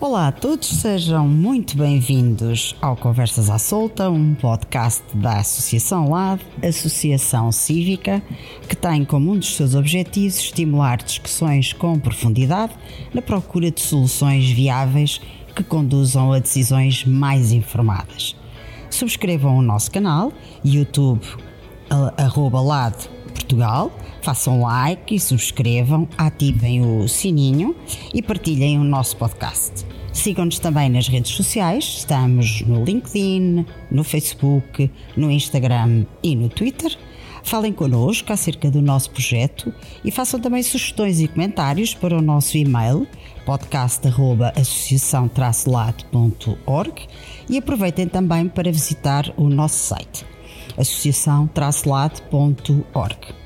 Olá a todos, sejam muito bem-vindos ao Conversas à Solta, um podcast da Associação LAD, Associação Cívica, que tem como um dos seus objetivos estimular discussões com profundidade na procura de soluções viáveis que conduzam a decisões mais informadas. Subscrevam o nosso canal, YouTube, arroba Portugal, façam like subscrevam, ativem o sininho e partilhem o nosso podcast. Sigam-nos também nas redes sociais, estamos no LinkedIn, no Facebook, no Instagram e no Twitter. Falem connosco acerca do nosso projeto e façam também sugestões e comentários para o nosso e-mail podcast.associação-lado.org e aproveitem também para visitar o nosso site associação-lado.org.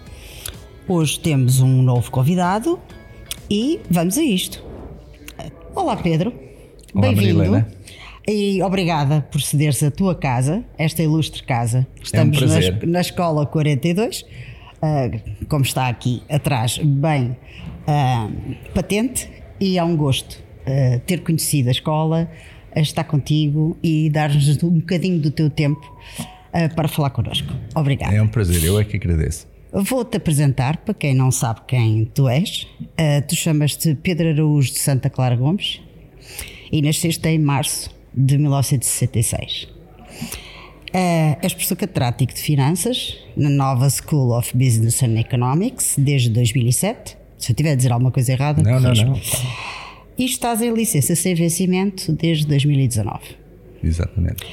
Hoje temos um novo convidado e vamos a isto. Olá Pedro. Bem-vindo. E obrigada por cederes a tua casa, esta ilustre casa. Estamos é um na, na, Escola 42, uh, ah, como está aqui atrás, bem uh, patente, e é um gosto uh, ter conhecido a escola, estar contigo e dar-nos um bocadinho do teu tempo para falar connosco. Obrigada. É um prazer, eu é que agradeço. Vou-te apresentar para quem não sabe quem tu és. tu chamas-te Pedro Araújo de Santa Clara Gomes e nasceste em março de 1966. Uh, és professor catedrático de Finanças na Nova School of Business and Economics desde 2007. Se eu tiver a dizer alguma coisa errada, não, não, não. E estás em licença sem vencimento desde 2019. Exatamente.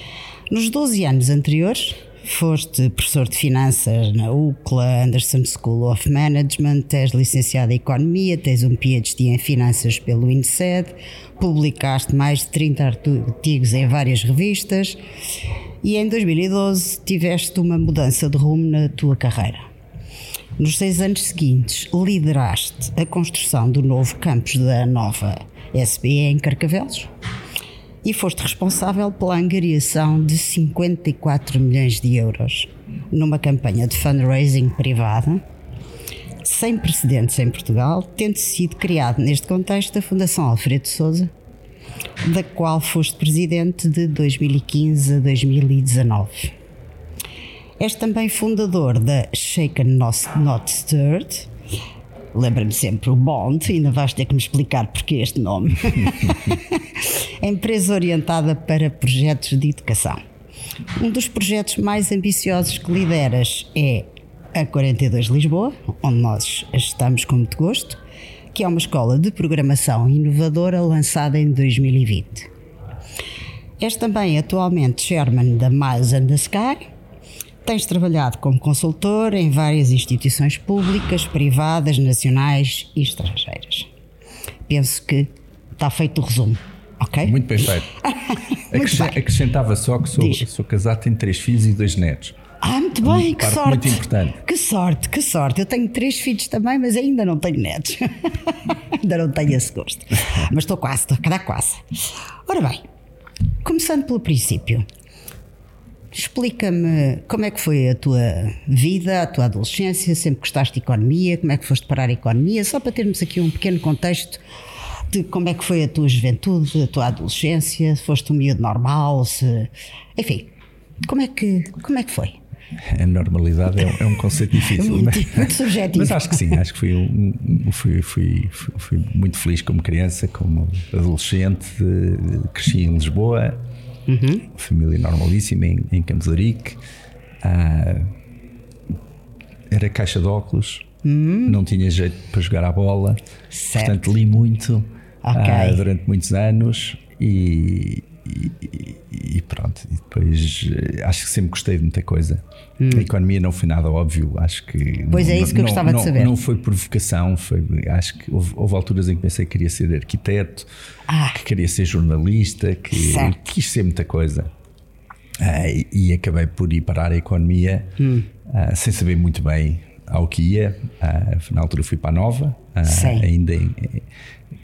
Nos 12 anos anteriores, Foste professor de finanças na UCLA, Anderson School of Management, és licenciado em Economia, tens um PhD em Finanças pelo INSEAD, publicaste mais de 30 artigos em várias revistas e em 2012 tiveste uma mudança de rumo na tua carreira. Nos seis anos seguintes, lideraste a construção do novo campus da nova SBE em Carcavelos e foste responsável pela angariação de 54 milhões de euros numa campanha de fundraising privada sem precedentes em Portugal, tendo sido criado neste contexto a Fundação Alfredo Souza, da qual foste presidente de 2015 a 2019. És também fundador da Shaken Not Stirred, lembra-me sempre o Bond, ainda vais ter que me explicar porque este nome. Empresa orientada para projetos de educação. Um dos projetos mais ambiciosos que lideras é a 42 Lisboa, onde nós estamos com muito gosto, que é uma escola de programação inovadora lançada em 2020. És também atualmente chairman da Miles and the Sky, Tens trabalhado como consultor em várias instituições públicas, privadas, nacionais e estrangeiras. Penso que está feito o resumo. Ok? Muito bem feito. Muito bem. Acrescentava só que sou, sou, casado, tenho três filhos e dois netos. Ah, muito bem, que sorte. Muito importante. Que sorte, que sorte. Eu tenho três filhos também, mas ainda não tenho netos. ainda não tenho esse gosto. Mas estou quase, estou a cada quase. Ora bem, começando pelo princípio. Explica-me como é que foi a tua vida, a tua adolescência, sempre gostaste de economia, como é que foste parar a economia, só para termos aqui um pequeno contexto de como é que foi a tua juventude, a tua adolescência, se foste um miúdo normal, se... enfim, como é que, como é que foi? A normalidade é, é um conceito difícil, muito, mas, muito subjetivo. mas acho que sim, acho que fui, um, fui, fui, fui, muito feliz como criança, como adolescente, cresci em Lisboa, Uhum. Família normalíssima em, em Campos Arique. Ah, era caixa de óculos. Uhum. Não tinha jeito para jogar a bola. Certo. Portanto, li muito okay. ah, durante muitos anos e, e, e, pronto. E depois eh, acho que sempre gostei de muita coisa. Hum. A economia não foi nada óbvio, acho que. Pois é não, é isso que eu gostava não, de saber. Não foi por vocação, foi, acho que houve, houve, alturas em que pensei que queria ser arquiteto, ah. que queria ser jornalista, que certo. quis ser muita coisa. Ah, e, e, acabei por ir parar a economia hum. ah, sem saber muito bem ao que ia. Na altura fui para a Nova, ainda em,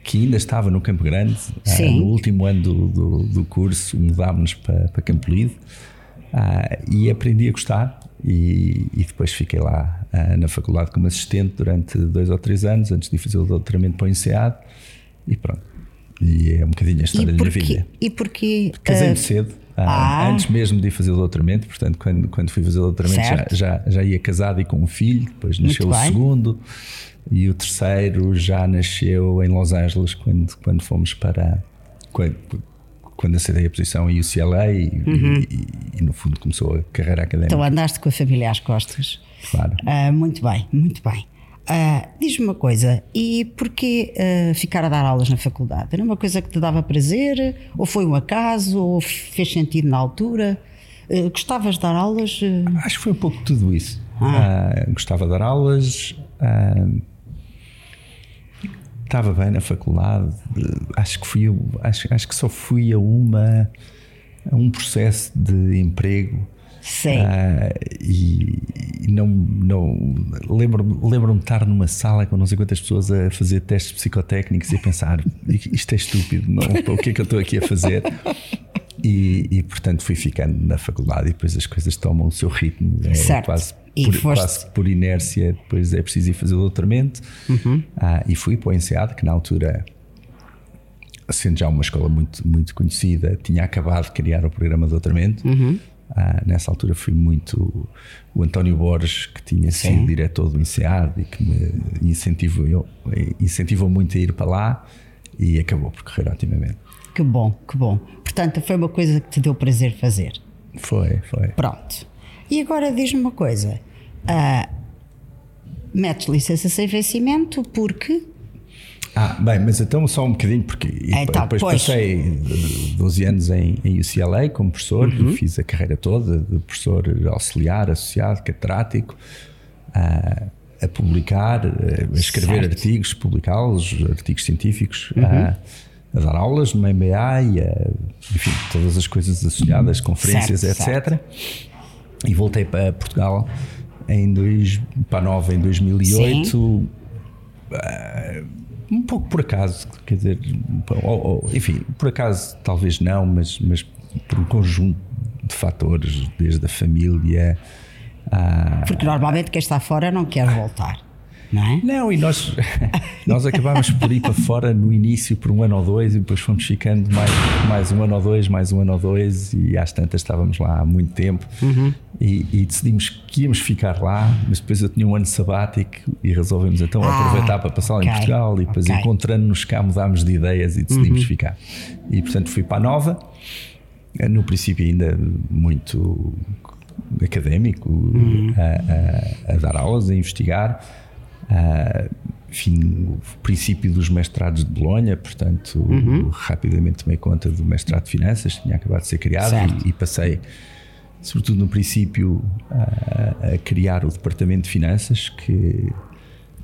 que ainda estava no Campo Grande. Uh, no último ano do, do, do curso mudámos-nos para, para Campo Lido uh, e aprendi a gostar. E, e depois fiquei lá uh, na faculdade como assistente durante dois ou três anos, antes de fazer o doutoramento para o INSEAD. E pronto. E é um bocadinho a história da minha vida. E porquê? Casei-me uh, cedo, ah. antes mesmo de ir fazer o doutoramento. Portanto, quando, quando fui fazer o doutoramento já, já, já, ia casado e com um filho. Depois nasceu o segundo. E o terceiro já nasceu em Los Angeles quando, quando fomos para. Quando, quando acedei a posição em UCLA e, uhum. e, e, no fundo começou a carreira académica. Então andaste com a família às costas. Claro. Uh, muito bem, muito bem. Uh, Diz-me uma coisa, e porquê uh, ficar a dar aulas na faculdade? Era uma coisa que te dava prazer? Ou foi um acaso? Ou fez sentido na altura? Uh, gostavas de dar aulas? Acho que foi um pouco tudo isso. Ah. gostava de dar aulas, estava bem na faculdade, acho que fui, acho, acho que só fui a uma a um processo de emprego Sim. Uh, e, e, não, não lembro-me lembro de estar numa sala com não sei quantas pessoas a fazer testes psicotécnicos e a pensar isto é estúpido, não, o que é que eu estou aqui a fazer? E, e, portanto fui ficando na faculdade e depois as coisas tomam o seu ritmo, é certo. quase por, foste... quase por inércia, depois é preciso ir fazer o doutoramento. Uhum. Ah, e fui para o INSEAD, que na altura sendo já uma escola muito, muito conhecida, tinha acabado de criar o programa de doutoramento. Uhum. Ah, nessa altura fui muito o António Borges, que tinha sido Sim. diretor do INSEAD e que me incentivou, incentivou muito a ir para lá e acabou por correr otimamente. Que bom, que bom. Portanto, foi uma coisa que te deu prazer fazer. Foi, foi. Pronto. E agora diz-me uma coisa: uh, metes licença sem vencimento porque ah, bem, mas então só um bocadinho, porque então, depois pois. passei 12 anos em, em UCLA como professor, uhum. fiz a carreira toda de professor auxiliar, associado, catedrático, a, a publicar, a escrever certo. artigos, publicá-los, artigos científicos, uhum. a, a, dar aulas no MBA e a, enfim, todas as coisas associadas, conferências, certo, etc. Certo. E voltei para Portugal em dois, para Nova em 2008. Sim um pouco por acaso, quer dizer, ou, ou, enfim, por acaso talvez não, mas, mas por um conjunto de fatores, desde a família. Porque normalmente quem está fora não quer voltar não é? Não, e nós, nós acabámos por ir para fora no início por um ano ou dois e depois fomos ficando mais, mais um ano ou dois, mais um ano ou dois e às tantas estávamos lá há muito tempo uhum. e, e, decidimos que íamos ficar lá, mas depois eu tinha um ano sabático e resolvemos então ah, aproveitar para passar okay, em Portugal e depois okay. encontrando-nos cá mudámos de ideias e decidimos uhum. ficar. E portanto fui para a Nova, no princípio ainda muito académico, uhum. a, a, a dar aulas, a investigar Uh, enfim, o princípio dos mestrados de Bolonha, portanto, uhum. rapidamente tomei conta do mestrado de Finanças, tinha acabado de ser criado e, e, passei, sobretudo no princípio, a, a criar o Departamento de Finanças, que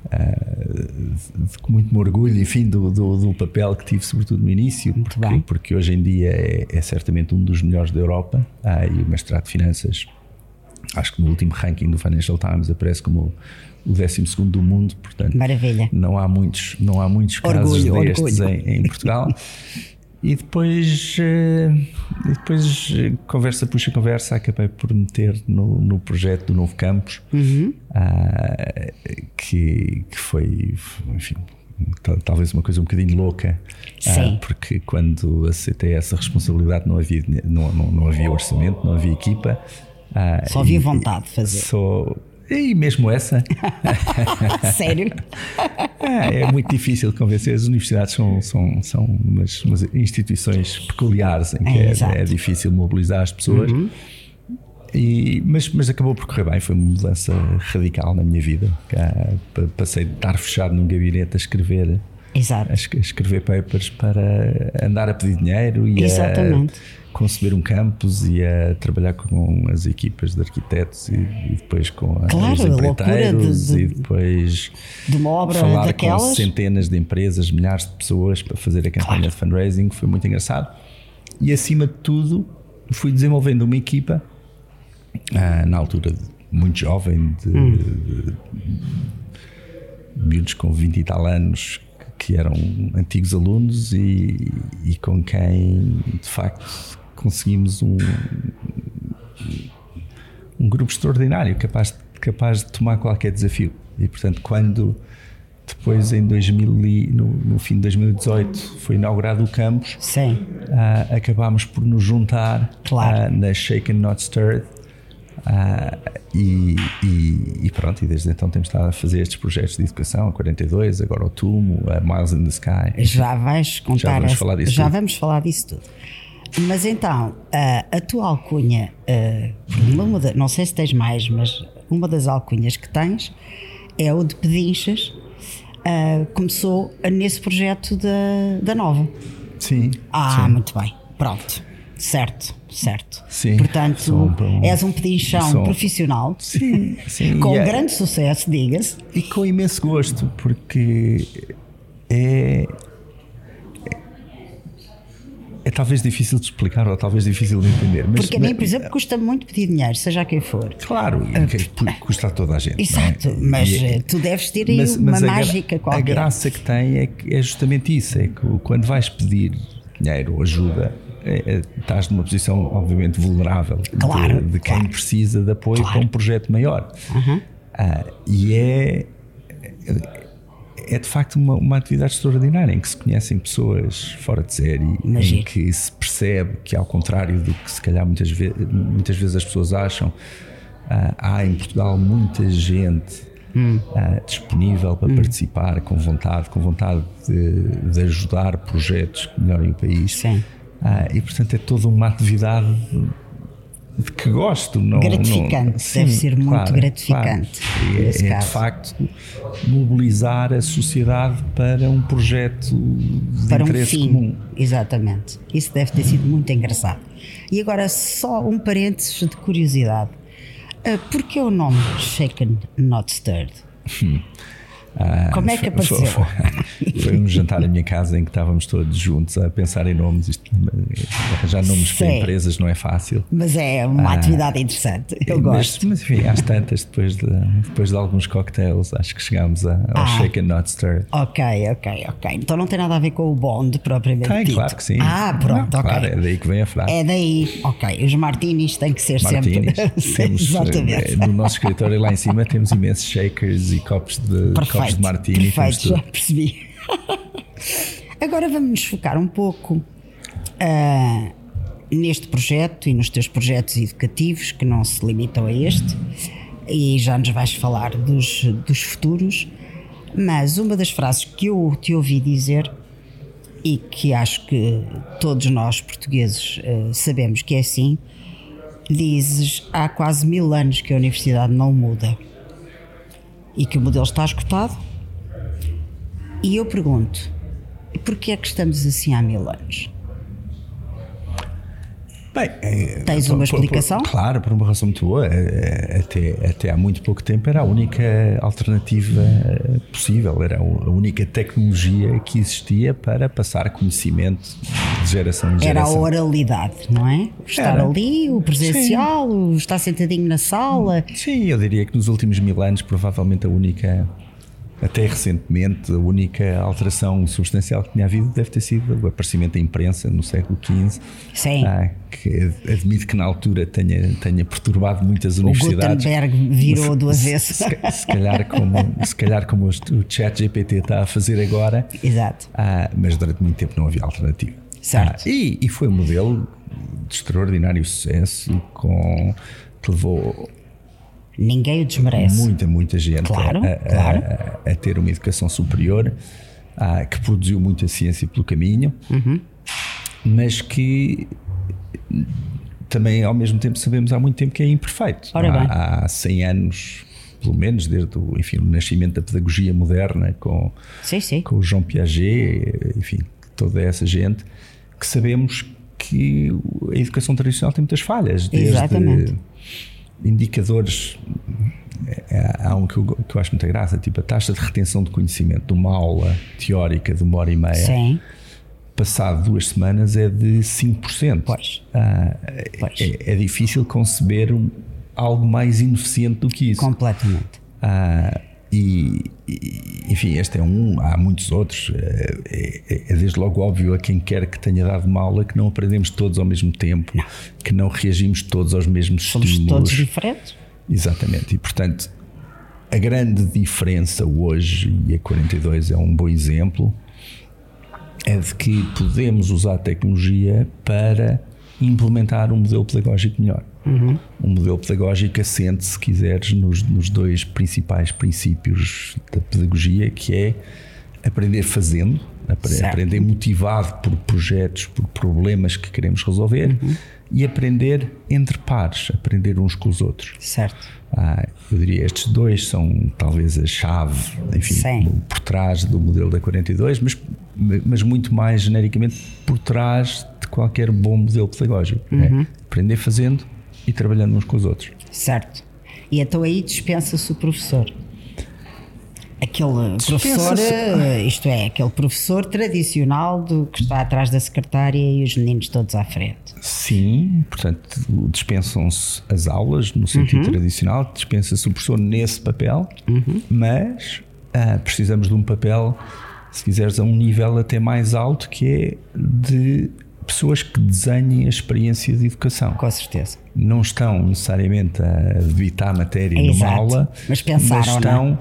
uh, com muito orgulho, enfim, do, do, do, papel que tive, sobretudo no início, porque, porque, hoje em dia é, é, certamente um dos melhores da Europa, uh, e o mestrado de Finanças, acho que no último ranking do Financial Times aparece como o 12 do mundo, portanto Maravilha. não há muitos, não há muitos casos orgulho, destes orgulho. Em, em, Portugal. e depois, eh, depois conversa puxa conversa, acabei por meter no, no projeto do novo campus, uhum. uh, que, que foi, enfim, talvez uma coisa um bocadinho louca, uh, porque quando aceitei essa responsabilidade não havia, não, não, não havia orçamento, não havia equipa. Uh, Só havia vontade de fazer. Só, e mesmo essa. Sério? É, é, muito difícil convencer. As universidades são, são, são umas, umas instituições peculiares em que é, é, é difícil mobilizar as pessoas. Uhum. E, mas, mas acabou por correr bem, foi uma mudança radical na minha vida. Passei de estar fechado num gabinete a escrever Exato. A escrever papers para andar a pedir dinheiro e Exatamente. a conceber um campus e a trabalhar com as equipas de arquitetos e, e depois com claro, os empreiteiros de, de, e depois de uma obra falar daquelas. com centenas de empresas, milhares de pessoas para fazer a campanha claro. de fundraising, foi muito engraçado. E acima de tudo, fui desenvolvendo uma equipa, ah, na altura muito jovem, de, hum. de, miúdos com 20 e tal anos que eram antigos alunos e, e com quem de facto conseguimos um, um grupo extraordinário capaz, capaz de tomar qualquer desafio. E portanto, quando de depois em 2000, no, no, fim de 2018 foi inaugurado o campus. Sim. Uh, acabámos por nos juntar claro. uh, na Shaken Not Stirred. Uh, e, e, e, pronto, e desde então temos estado a fazer estes projetos de educação, a 42, agora o Tumo, a Miles in the Sky. Já vais contar. Já vamos falar disso Já tudo. vamos falar disso tudo. Mas então, a tua alcunha, uma não sei se tens mais, mas uma das alcunhas que tens é o de Pedinchas, uh, começou nesse projeto da, da Nova. Sim. Ah, sim. muito bem. Pronto. Certo, certo. Sim, Portanto, um, és um pedinchão profissional. Sim, sim. com é, grande sucesso, diga-se. E com imenso gosto, porque é, é talvez difícil de explicar ou talvez difícil de entender. Mas, Porque a mim, por exemplo, custa muito pedir dinheiro, seja quem for. Claro, uh, custa a toda a gente. Exato, é? mas é, tu deves ter aí mas, uma mas mágica a, qualquer. A graça que tem é, que é justamente isso: é que quando vais pedir dinheiro ou ajuda, é, é, estás numa posição, obviamente, vulnerável claro, de, de quem claro. precisa de apoio claro. para um projeto maior. Uhum. Uh, e é é de facto uma, uma atividade extraordinária em que se conhecem pessoas fora de série, Magia. em que se percebe que, ao contrário do que se calhar muitas, ve muitas vezes as pessoas acham, uh, há em Portugal muita gente hum. uh, disponível para hum. participar, com vontade, com vontade de, de ajudar projetos que melhorem o país. Sim. Uh, e portanto é toda uma atividade de que gosto. Não, gratificante, não, sim, deve ser muito claro, gratificante. Claro. É, é de facto mobilizar a sociedade para um projeto de para interesse um fim, comum. Exatamente. Isso deve ter sido muito engraçado. E agora, só um parênteses de curiosidade. Uh, Porquê o nome Shaken Not Stirred? Hum. Ah, Como é que apareceu? Foi, foi, foi, um jantar à minha casa em que estávamos todos juntos a pensar em nomes. Isto, arranjar nomes Sim. para empresas não é fácil. Mas é uma ah, atividade interessante. Eu gosto. Mas, enfim, às tantas, depois de, depois de alguns cocktails, acho que chegámos a, ao ah, Shake and Not Stir. Ok, ok, ok. Então não tem nada a ver com o Bond propriamente. Tem, dito. claro que sim. Ah, pronto, não, ok. Claro, é daí que vem a frase. É daí, ok. Os martinis têm que ser martinis. sempre. temos, Exatamente. No nosso escritório lá em cima temos imensos shakers e copos de, Perfeito. Copos de martini. Perfeito, já percebi. Agora vamos nos focar um pouco uh, neste projeto e nos teus projetos educativos, que não se limitam a este, e já nos vais falar dos, dos futuros. Mas uma das frases que eu te ouvi dizer e que acho que todos nós portugueses uh, sabemos que é assim, dizes há quase mil anos que a universidade não muda e que o modelo está escutado e eu pergunto, porquê é que estamos assim há mil anos? Bem, é, Tens uma por, explicação? Por, claro, por uma razão muito boa. É, até, até há muito pouco tempo era a única alternativa possível, era a única tecnologia que existia para passar conhecimento de geração em geração. Era a oralidade, não é? Estar era. ali, o presencial, Sim. o estar sentadinho na sala. Sim, eu diria que nos últimos mil anos, provavelmente a única até recentemente, a única alteração substancial que tinha havido deve ter sido o aparecimento da imprensa no século XV. Sim. Ah, que admito que na altura tenha, tenha perturbado muitas universidades. O Gutenberg virou do avesso. Se, se, se, calhar como, se calhar como o chat GPT está a fazer agora. Exato. Ah, mas durante muito tempo não havia alternativa. Certo. Ah, e, e foi um modelo de extraordinário sucesso com, que levou Ninguém o desmerece. Muita, muita gente claro, a, claro. A, a, ter uma educação superior, a, que produziu muita ciência pelo caminho, uhum. mas que também ao mesmo tempo sabemos há muito tempo que é imperfeito. Há, há 100 anos, pelo menos, desde o, enfim, o nascimento da pedagogia moderna com, sim, sim. com o João Piaget, enfim, toda essa gente, que sabemos que a educação tradicional tem muitas falhas. Desde, Exatamente indicadores. É, há um que eu, que eu acho muita graça, tipo a taxa de retenção de conhecimento de uma aula teórica de uma hora e meia. Sim. Passado duas semanas é de 5%. Pois. Ah, pois. É, é, difícil conceber um, algo mais ineficiente do que isso. Completamente. Ah, e, e, enfim, este é um, há muitos outros. É, é, é, desde logo óbvio a quem quer que tenha dado uma aula que não aprendemos todos ao mesmo tempo, não. que não reagimos todos aos mesmos Somos estímulos. todos diferentes. Exatamente, e portanto a grande diferença hoje, e a 42 é um bom exemplo, é de que podemos usar a tecnologia para implementar um modelo pedagógico melhor. Uhum. Um modelo pedagógico assente, se quiseres, nos, nos dois principais princípios da pedagogia, que é aprender fazendo, aprender motivado por projetos, por problemas que queremos resolver uhum. e aprender entre pares, aprender uns com os outros. Certo. Ah, eu diria estes dois são talvez a chave, enfim, Sim. por trás do modelo da 42, mas, mas muito mais genericamente por trás de qualquer bom modelo pedagógico. É uhum. É aprender fazendo e trabalhando uns com os outros. Certo. E então aí dispensa-se o professor aquele professor, eh, isto é, aquele professor tradicional do que está atrás da secretária e os meninos todos à frente. Sim, portanto, dispensam-se as aulas no sentido uhum. tradicional, dispensa-se o professor nesse papel, uhum. mas ah, precisamos de um papel, se quiseres, a um nível até mais alto, que é de pessoas que desenhem a experiência de educação. Com certeza. Não estão necessariamente a evitar a matéria é numa exato. aula, mas, pensaram, mas estão. Não?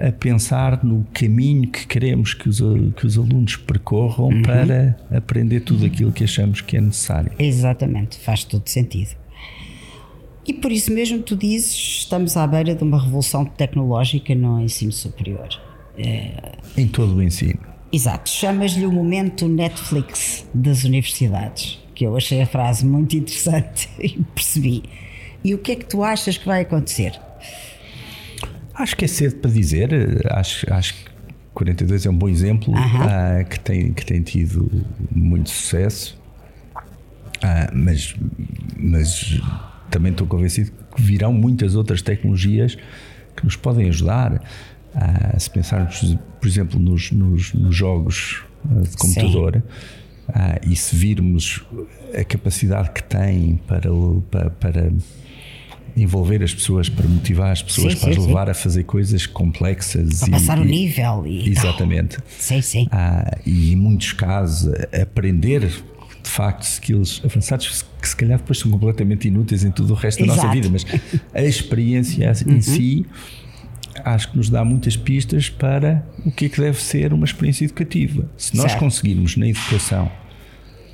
a pensar no caminho que queremos que os, que os alunos percorram uhum. para aprender tudo aquilo que achamos que é necessário. Exatamente, faz todo sentido. E por isso mesmo tu dizes, estamos à beira de uma revolução tecnológica no ensino superior. É... Em todo o ensino. Exato, chamas-lhe o momento Netflix das universidades, que eu achei a frase muito interessante e percebi. E o que é que tu achas que vai acontecer? Acho que é cedo para dizer. Acho, acho que 42 é um bom exemplo uh, que, tem, que tem tido muito sucesso. Uh, mas, mas também estou convencido que virão muitas outras tecnologias que nos podem ajudar. Uh, se pensarmos, por exemplo, nos, nos, nos jogos de computador e se virmos a capacidade que tem para, para, para envolver as pessoas, para motivar as pessoas, sim, para sim, as levar sim. a fazer coisas complexas. Para e, passar o nível. E exatamente. Sim, sim. Ah, e em muitos casos, aprender de facto skills avançados que se calhar depois são completamente inúteis em tudo o resto da Exato. nossa vida, mas a experiência uhum. em si acho que nos dá muitas pistas para o que é que deve ser uma experiência educativa. Se nós certo. conseguirmos na educação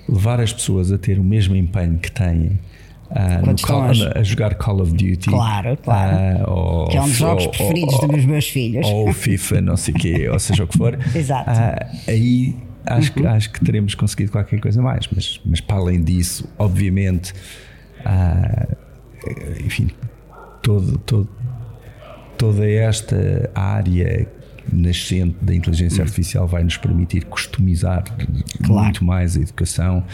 levar as pessoas a ter o mesmo empenho que têm Uh, Call, a jogar Call of Duty. Claro, claro. Uh, ou, que é um dos jogos ou, preferidos ou, dos meus filhos. Ou FIFA, não sei o quê, ou seja o que for. Exato. Uh, aí acho, uhum. que, acho que teremos conseguido qualquer coisa mais. Mas, mas para além disso, obviamente, enfim, todo, todo, toda esta área nascente da inteligência uhum. artificial vai nos permitir customizar claro. muito mais a educação.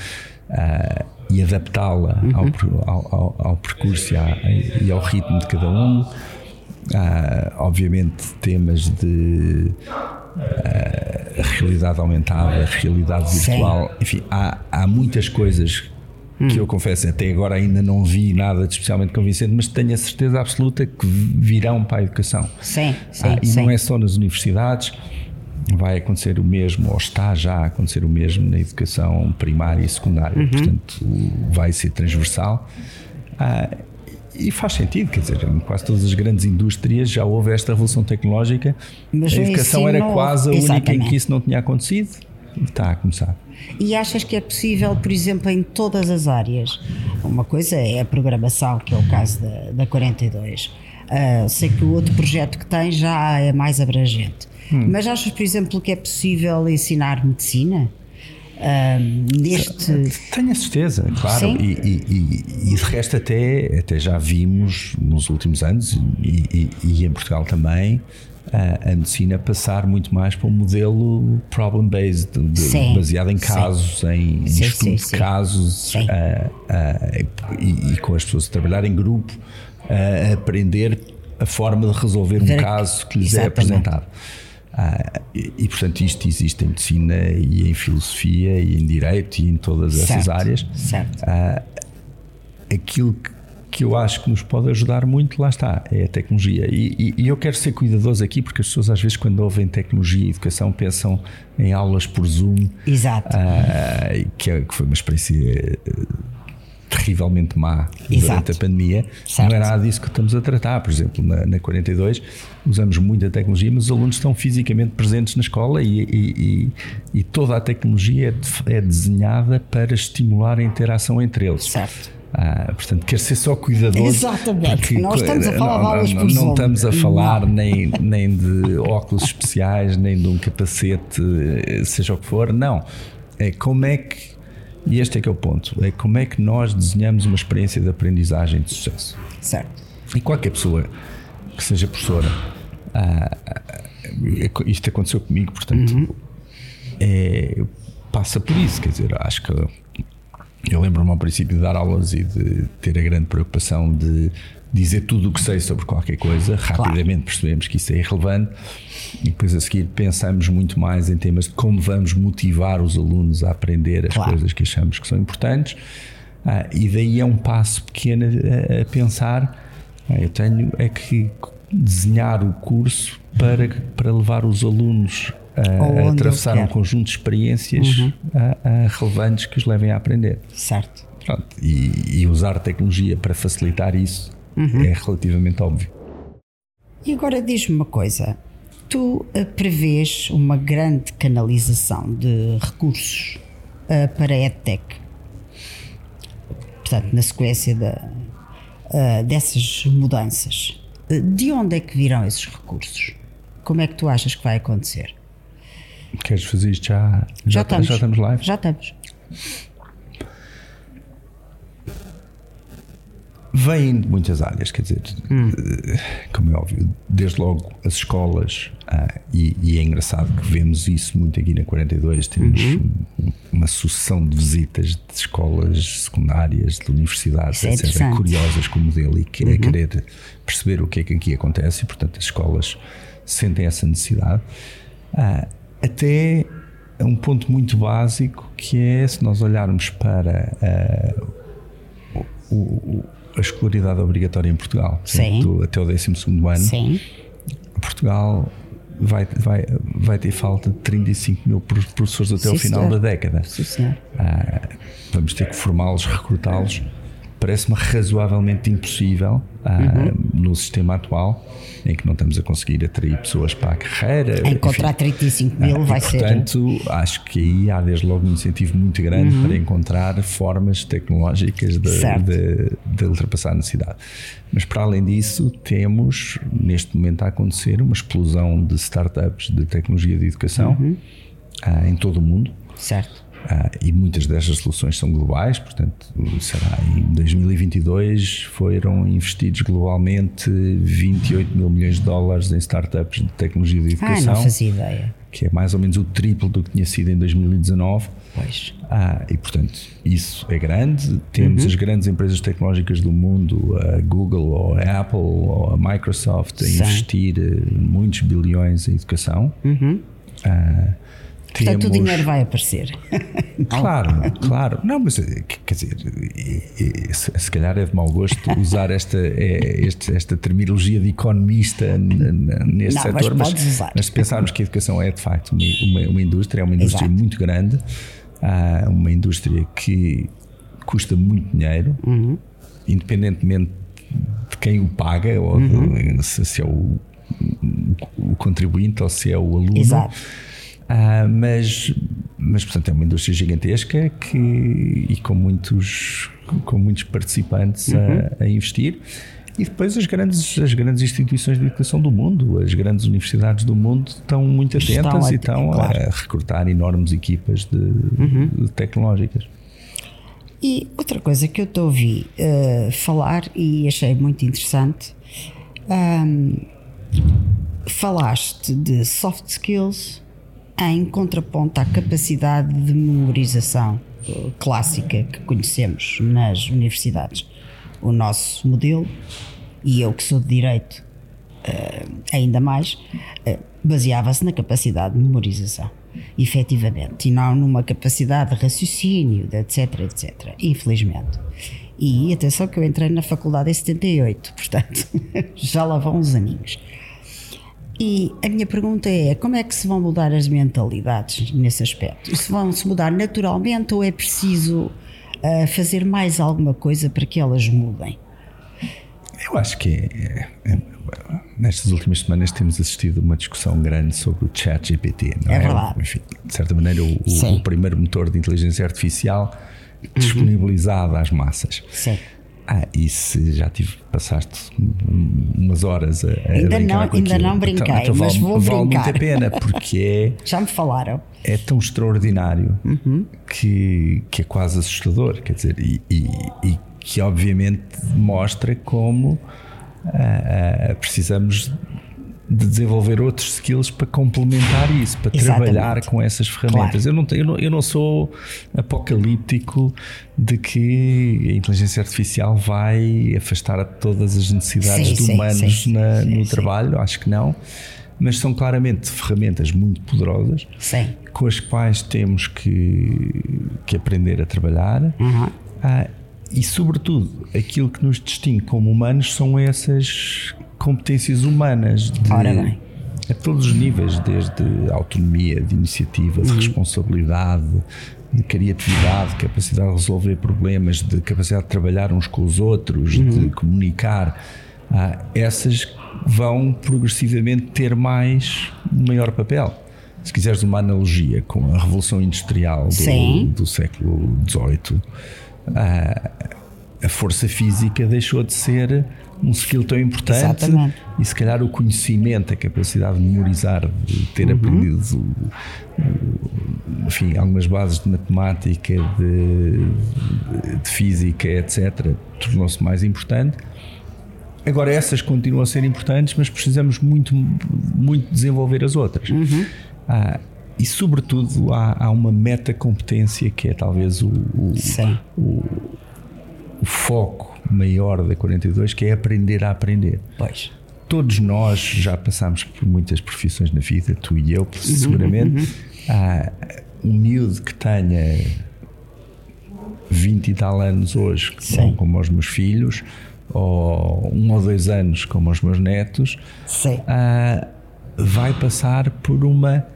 Uh, e adaptá-la uhum. ao, ao, ao, percurso e, e, ao ritmo de cada um. Há, obviamente, temas de uh, realidade aumentada, realidade virtual, Sim. enfim, há, há muitas coisas que eu confesso, até agora ainda não vi nada de especialmente convincente, mas tenho a certeza absoluta que virão para a educação. Sim, sim. Ah, e sim. não é só nas universidades vai acontecer o mesmo, ou está já a acontecer o mesmo na educação primária e secundária. Uhum. Portanto, vai ser transversal. Ah, e faz sentido, quer dizer, em quase todas as grandes indústrias já houve esta revolução tecnológica. Mas a educação era quase a única em que isso não tinha acontecido. Está a começar. E achas que é possível, por exemplo, em todas as áreas? Uma coisa é a programação, que é o caso da, da 42. Uh, ah, sei que o outro projeto que tem já é mais abrangente. Hum. Mas achas, por exemplo, que é possível ensinar medicina? neste. Tenho a certeza, claro. E, e, e, e, de resto, até, até já vimos nos últimos anos, e, e em Portugal também, a, a medicina passar muito mais para um modelo problem-based, baseado em casos, sim. em, em sim, estudo sim, de casos, uh, uh, e, com as pessoas a trabalhar em grupo, a aprender a forma de resolver um caso que lhes é Exatamente. é apresentado. Ah, e, e, portanto, isto existe em medicina e em filosofia e em direito e em todas certo, essas áreas. Certo. Ah, aquilo que, que, eu acho que nos pode ajudar muito, lá está, é a tecnologia. E, e, e, eu quero ser cuidadoso aqui, porque as pessoas, às vezes, quando ouvem tecnologia e educação, pensam em aulas por Zoom. Exato. Ah, que, é, que foi uma experiência terrivelmente má Exato. durante a pandemia, certo. não era nada disso que estamos a tratar. Por exemplo, na, na 42 usamos muita tecnologia, mas os alunos estão fisicamente presentes na escola e, e, e, e toda a tecnologia é, é desenhada para estimular a interação entre eles. Certo. Ah, portanto, quer ser só cuidadoso. Exatamente. Porque, Nós estamos a falar não, não, não, não estamos a falar nem, nem de óculos especiais, nem de um capacete, seja o que for. Não. É como é que. E este é que é o ponto. É como é que nós desenhamos uma experiência de aprendizagem de sucesso. Certo. E qualquer pessoa que seja professora, ah, isto aconteceu comigo, portanto, uhum. é, passa por isso. Quer dizer, acho que eu lembro-me ao princípio de dar aulas e de ter a grande preocupação de dizer tudo o que sei sobre qualquer coisa. Rapidamente percebemos que isso é irrelevante e depois a seguir pensamos muito mais em temas de como vamos motivar os alunos a aprender as claro. coisas que achamos que são importantes. Ah, e daí é um passo pequeno a, a pensar. Ah, eu tenho é que desenhar o curso para, para levar os alunos a, a atravessar um conjunto de experiências uhum. a relevantes que os levem a aprender. Certo. Pronto, e, e, usar tecnologia para facilitar isso uhum. é relativamente óbvio. E agora diz-me uma coisa: tu uh, prevês uma grande canalização de recursos uh, para a EdTech? Portanto, na sequência uh, dessas mudanças, de onde é que virão esses recursos? Como é que tu achas que vai acontecer? Queres fazer isto já? Já, já estamos. Já estamos live? Já estamos. Vêm de muitas áreas, quer dizer, hum. como é óbvio, desde logo as escolas, ah, e, e, é engraçado que vemos isso muito aqui na 42. Temos uhum. uma sucessão de visitas de escolas secundárias, de universidades, é etc., curiosas com o modelo e que, uhum. a querer perceber o que é que aqui acontece, e portanto as escolas sentem essa necessidade. Ah, até um ponto muito básico que é se nós olharmos para uh, o, o, a escolaridade obrigatória em Portugal, Sim. até o 12 ano, Sim. Portugal vai, vai, vai ter falta de 35 mil professores até Sim, o final senhor. da década. Sim, uh, vamos ter que formá-los, recrutá-los parece-me razoavelmente impossível uh, no sistema atual, em que não estamos a conseguir atrair pessoas para a carreira. Encontrar enfim, 35 mil uh, vai e, ser. Portanto, acho que aí há desde logo um incentivo muito grande uhum. para encontrar formas tecnológicas de, de, de, ultrapassar a necessidade. Mas para além disso, temos neste momento a acontecer uma explosão de startups de tecnologia de educação uhum. uh, em todo o mundo. Certo ah, e muitas destas soluções são globais, portanto, será em 2022 foram investidos globalmente 28 mil milhões de dólares em startups de tecnologia de educação. Ah, não fazia ideia. Que é mais ou menos o triplo do que tinha sido em 2019. Pois. Ah, e portanto, isso é grande. Temos uhum. as grandes empresas tecnológicas do mundo, a Google, ou a Apple, ou a Microsoft, a Sim. investir eh, muitos bilhões em educação. Uhum. Ah, Portanto, o dinheiro vai aparecer. Claro, claro. Não, mas eh, quer dizer, se calhar é de mau gosto usar esta, este, esta terminologia de economista neste não, setor, mas, mas, mas, se pensarmos que a educação é de facto uma, uma, uma indústria, é uma indústria Exato. muito grande, uma indústria que custa muito dinheiro, uhum. independentemente de quem o paga, ou uhum. de, se é o, o contribuinte ou se é o aluno. Exato Uh, mas, mas, portanto, é uma indústria gigantesca que, e com muitos, com muitos participantes uhum. a, a, investir. E depois as grandes, as grandes instituições de educação do mundo, as grandes universidades do mundo estão muito atentas estão e estão claro. a recrutar enormes equipas de, uhum. de tecnológicas. E outra coisa que eu a ouvir uh, falar e achei muito interessante, um, falaste de soft skills em contraponto à capacidade de memorização eh, clássica que conhecemos nas universidades. O nosso modelo, e eu que sou de direito eh, ainda mais, eh, baseava-se na capacidade de memorização, efetivamente, e não numa capacidade de raciocínio, etc, etc, infelizmente. E atenção que eu entrei na faculdade em 78, portanto, já lá vão uns aninhos. E a minha pergunta é: como é que se vão mudar as mentalidades nesse aspecto? Se vão se mudar naturalmente ou é preciso a fazer mais alguma coisa para que elas mudem? Eu acho que é, é, nestas últimas semanas temos assistido a uma discussão grande sobre o chat GPT. Não é, é verdade. Enfim, de certa maneira, o, o, primeiro motor de inteligência artificial disponibilizado uhum. às massas. Sim. Ah, e se já tive, passaste umas horas a, a ainda não, ainda não brinquei, então, então mas vale, vou vale brincar. muito a pena porque é já me falaram é tão extraordinário uhum. que, que é quase assustador, quer dizer, e, e, e que obviamente mostra como uh, precisamos de desenvolver outros skills para complementar isso, para Exatamente. trabalhar com essas ferramentas. Claro. Eu, não, eu, não, eu não sou apocalíptico de que a inteligência artificial vai afastar todas as necessidades sim, de humanos sim, na, sim, no trabalho, acho que não. Mas são claramente ferramentas muito poderosas com as quais temos que, que aprender a trabalhar. Uhum. Ah, e, sobretudo, aquilo que nos distingue como humanos são essas competências humanas de, a todos os níveis, desde autonomia, de iniciativa, de uhum. responsabilidade, de criatividade, capacidade de resolver problemas, de capacidade de trabalhar uns com os outros, uhum. de comunicar. Ah, essas vão progressivamente ter mais maior papel. Se quiseres uma analogia com a Revolução Industrial do, do século XVIII, a, a força física deixou de ser um skill tão importante Exatamente. e se calhar o conhecimento, a capacidade de memorizar, de ter uhum. aprendido enfim, algumas bases de matemática, de, de física, etc., tornou-se mais importante. Agora essas continuam a ser importantes, mas precisamos muito, muito desenvolver as outras. Uhum. Ah, e sobretudo há, há uma meta-competência que é talvez o, o, o, o, foco maior da 42, que é aprender a aprender. Pois. Todos nós já passamos por muitas profissões na vida, tu e eu, uhum, seguramente. Uhum. Há um miúdo que tenha 20 e tal anos hoje, como, como os meus filhos, ou um ou dois anos, como os meus netos, uh, vai passar por uma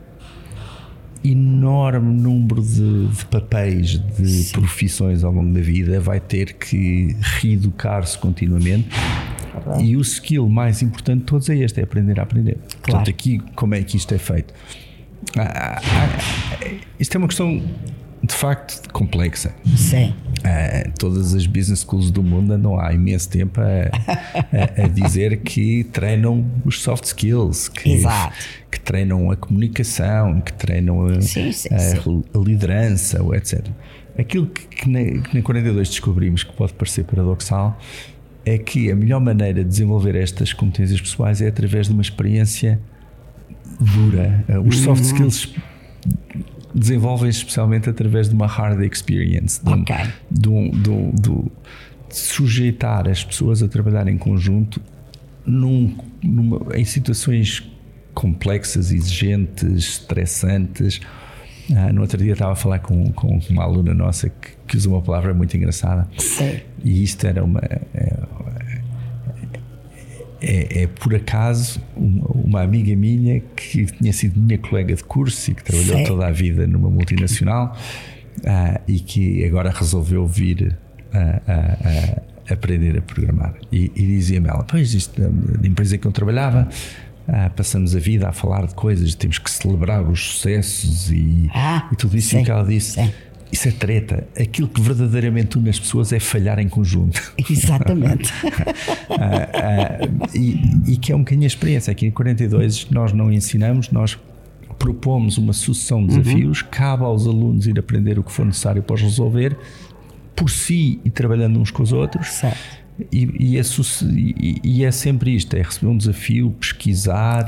enorme número de, de papéis, de Sim. profissões ao longo da vida, vai ter que reeducar-se continuamente. E o skill mais importante de todos é este: é aprender a aprender. Claro. Portanto, aqui, como é que isto é feito? Ah, ah, ah, isto é uma questão de facto complexa. Sim. Uh, todas as business schools do mundo andam há imenso tempo a, a, a dizer que treinam os soft skills, que, que treinam a comunicação, que treinam a, sim, sim, a, sim. a liderança, etc. Aquilo que, que, na, que na 42 descobrimos que pode parecer paradoxal é que a melhor maneira de desenvolver estas competências pessoais é através de uma experiência dura. Os soft uhum. skills desenvolvem-se especialmente através de uma hard experience, de, okay. de, um, de, de, sujeitar as pessoas a trabalhar em conjunto num, numa, em situações complexas, exigentes, estressantes. Ah, no outro dia estava a falar com, com uma aluna nossa que, que usa uma palavra muito engraçada. Sim. E isto era uma. É, é, é, por acaso uma, uma, amiga minha que tinha sido minha colega de curso e que trabalhou Sim. toda a vida numa multinacional uh, e que agora resolveu vir a, a, a aprender a programar. E, e dizia-me ela: Pois, isto, na empresa em que eu trabalhava. Uh, passamos a vida a falar de coisas, temos que celebrar os sucessos e, ah, e tudo isso. Sim, e que ela disse: sim isso é treta. Aquilo que verdadeiramente une as pessoas é falhar em conjunto. Exatamente. ah, ah, e, e, que é um bocadinho a experiência. Aqui em 42 nós não ensinamos, nós propomos uma sucessão de desafios, uhum. cabe aos alunos ir aprender o que for necessário para os resolver, por si e trabalhando uns com os outros. Certo. E, e, é, e, é, sempre isto: é receber um desafio, pesquisar,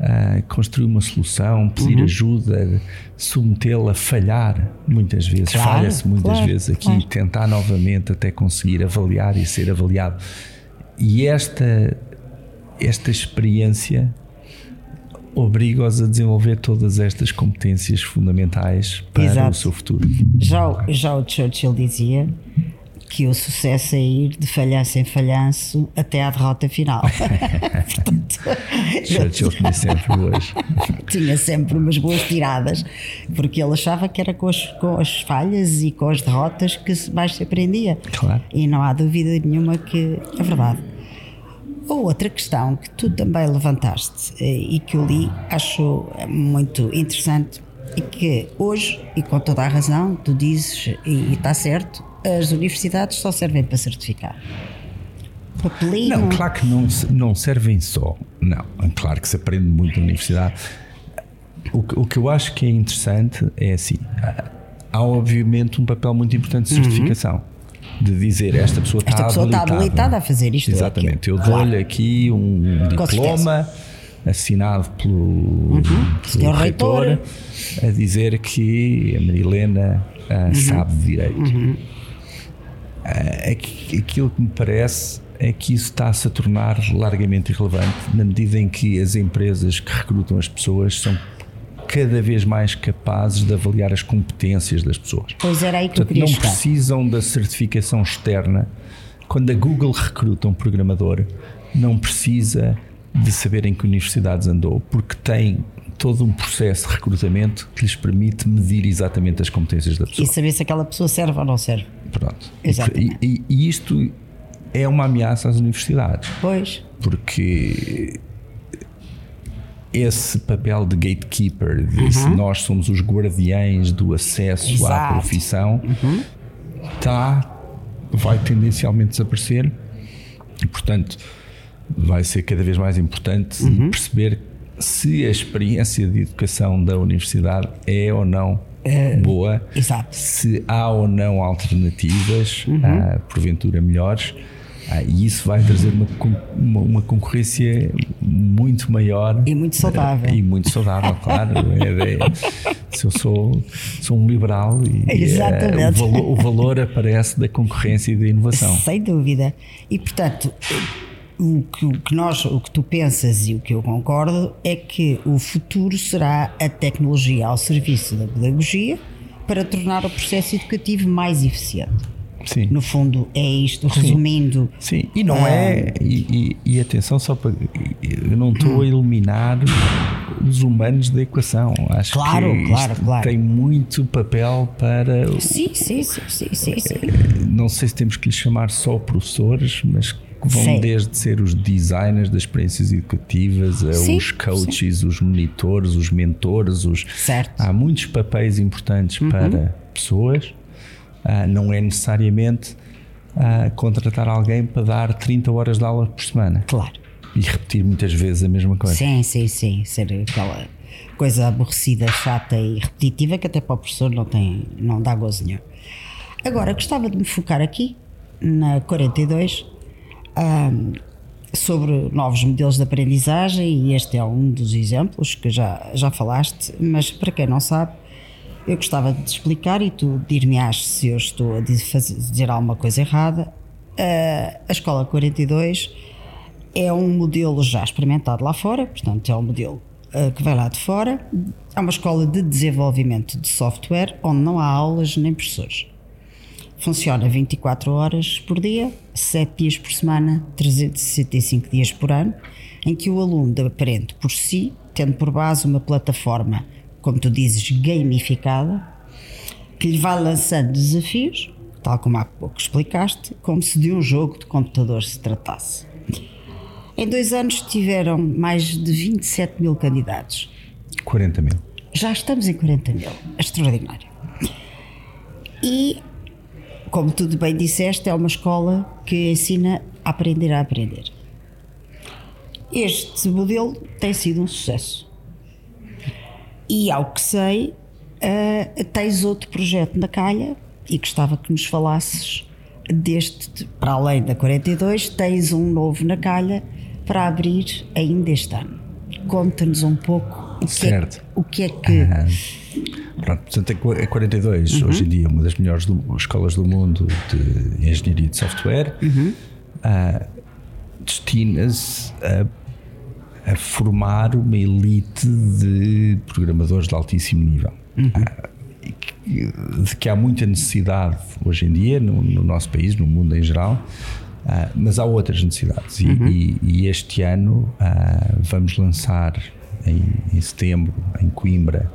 uh, construir uma solução, pedir uhum. ajuda, submetê-la a falhar muitas vezes, claro, falha-se muitas claro, vezes aqui, claro. tentar novamente até conseguir avaliar e ser avaliado. E esta, esta experiência obriga-os a desenvolver todas estas competências fundamentais para Exato. o seu futuro. Já, já o Churchill dizia que o sucesso é ir de falhanço em falhanço até à derrota final. Portanto, Churchill tinha sempre boas. tinha sempre umas boas tiradas, porque ele achava que era com as, com as falhas e com as derrotas que mais se aprendia. Claro. E não há dúvida nenhuma que é verdade. Outra questão que tu também levantaste eh, e que eu li, acho muito interessante, e que hoje, e com toda a razão, tu dizes, e está certo, as universidades só servem para certificar. Papelino. Não, claro que não, não servem só. Não, claro que se aprende muito na universidade. O que, o que eu acho que é interessante é assim: há obviamente um papel muito importante de uhum. certificação. Uhum de dizer esta pessoa, esta está, pessoa habilitada. está habilitada a fazer isto. Exatamente. Eu dou-lhe aqui um diploma assinado pelo, uhum. pelo reitor, reitor, a dizer que a Marilena uh, uhum. sabe direito. Uhum. Uh, aquilo que me parece é que isso está-se a tornar largamente irrelevante na medida em que as empresas que recrutam as pessoas são cada vez mais capazes de avaliar as competências das pessoas. Pois era aí que Portanto, eu queria Não precisam da certificação externa. Quando a Google recruta um programador, não precisa de saber em que universidades andou, porque tem todo um processo de recrutamento que lhes permite medir exatamente as competências da pessoa. E saber se aquela pessoa serve ou não serve. Pronto. Exatamente. E, e, isto é uma ameaça às universidades. Pois. Porque esse papel de gatekeeper, de uhum. se nós somos os guardiães do acesso Exato. à profissão, uhum. está, vai tendencialmente desaparecer e, portanto, vai ser cada vez mais importante uhum. perceber se a experiência de educação da universidade é ou não é, boa, Exato. se há ou não alternativas, uhum. uh, porventura melhores ah, e isso vai trazer uma, uma, uma, concorrência muito maior e muito saudável. E muito saudável, claro. É, é, se eu sou, sou um liberal e é, o, valor, o valor aparece da concorrência e da inovação. Sem dúvida. E portanto, o que, o que, nós, o que tu pensas e o que eu concordo é que o futuro será a tecnologia ao serviço da pedagogia para tornar o processo educativo mais eficiente. Sim. No fundo, é isto, resumindo. Sim, e não ah, é. E, e, e, atenção, só para. Eu não estou a eliminar os humanos da equação. Acho claro, que claro, claro. tem muito papel para. Sim, sim, sim, sim, sim, sim. Não sei se temos que lhes chamar só professores, mas vão sim. desde ser os designers das experiências educativas, a sim, os coaches, sim. os monitores, os mentores, os. Certo. Há muitos papéis importantes uhum. para pessoas Uh, não é necessariamente uh, contratar alguém para dar 30 horas de aula por semana. Claro. E repetir muitas vezes a mesma coisa. Sim, sim, sim. Ser aquela coisa aborrecida, chata e repetitiva que até para o professor não, tem, não dá gozo nenhum. Agora, gostava de me focar aqui na 42 um, sobre novos modelos de aprendizagem e este é um dos exemplos que já, já falaste, mas para quem não sabe, eu gostava de te explicar e tu dir-me-ás se eu estou a dizer alguma coisa errada. Uh, a Escola 42 é um modelo já experimentado lá fora, portanto, é um modelo uh, que vai lá de fora. É uma escola de desenvolvimento de software onde não há aulas nem professores. Funciona 24 horas por dia, 7 dias por semana, 365 dias por ano, em que o aluno aprende por si, tendo por base uma plataforma como tu dizes, gamificada, que lhe vai lançando desafios, tal como há pouco explicaste, como se de um jogo de computador se tratasse. Em dois anos tiveram mais de 27 mil candidatos. 40 mil. Já estamos em 40 mil. Extraordinário. E, como tu bem disseste, é uma escola que ensina a aprender a aprender. Este modelo tem sido um sucesso. E ao que sei, uh, tens outro projeto na calha e gostava que nos falasses deste, para além da 42, tens um novo na calha para abrir ainda este ano. Conta-nos um pouco o que, é, o que é que. Pronto, portanto, a 42, uhum. hoje em dia, é uma das melhores do, escolas do mundo de engenharia de software, uhum. uh, destina-se a a formar uma elite de programadores de altíssimo nível. Uhum. de que há muita necessidade hoje em dia no, no nosso país, no mundo em geral, uh, mas há outras necessidades. Uhum. E, e, este ano uh, vamos lançar em, em, setembro, em Coimbra,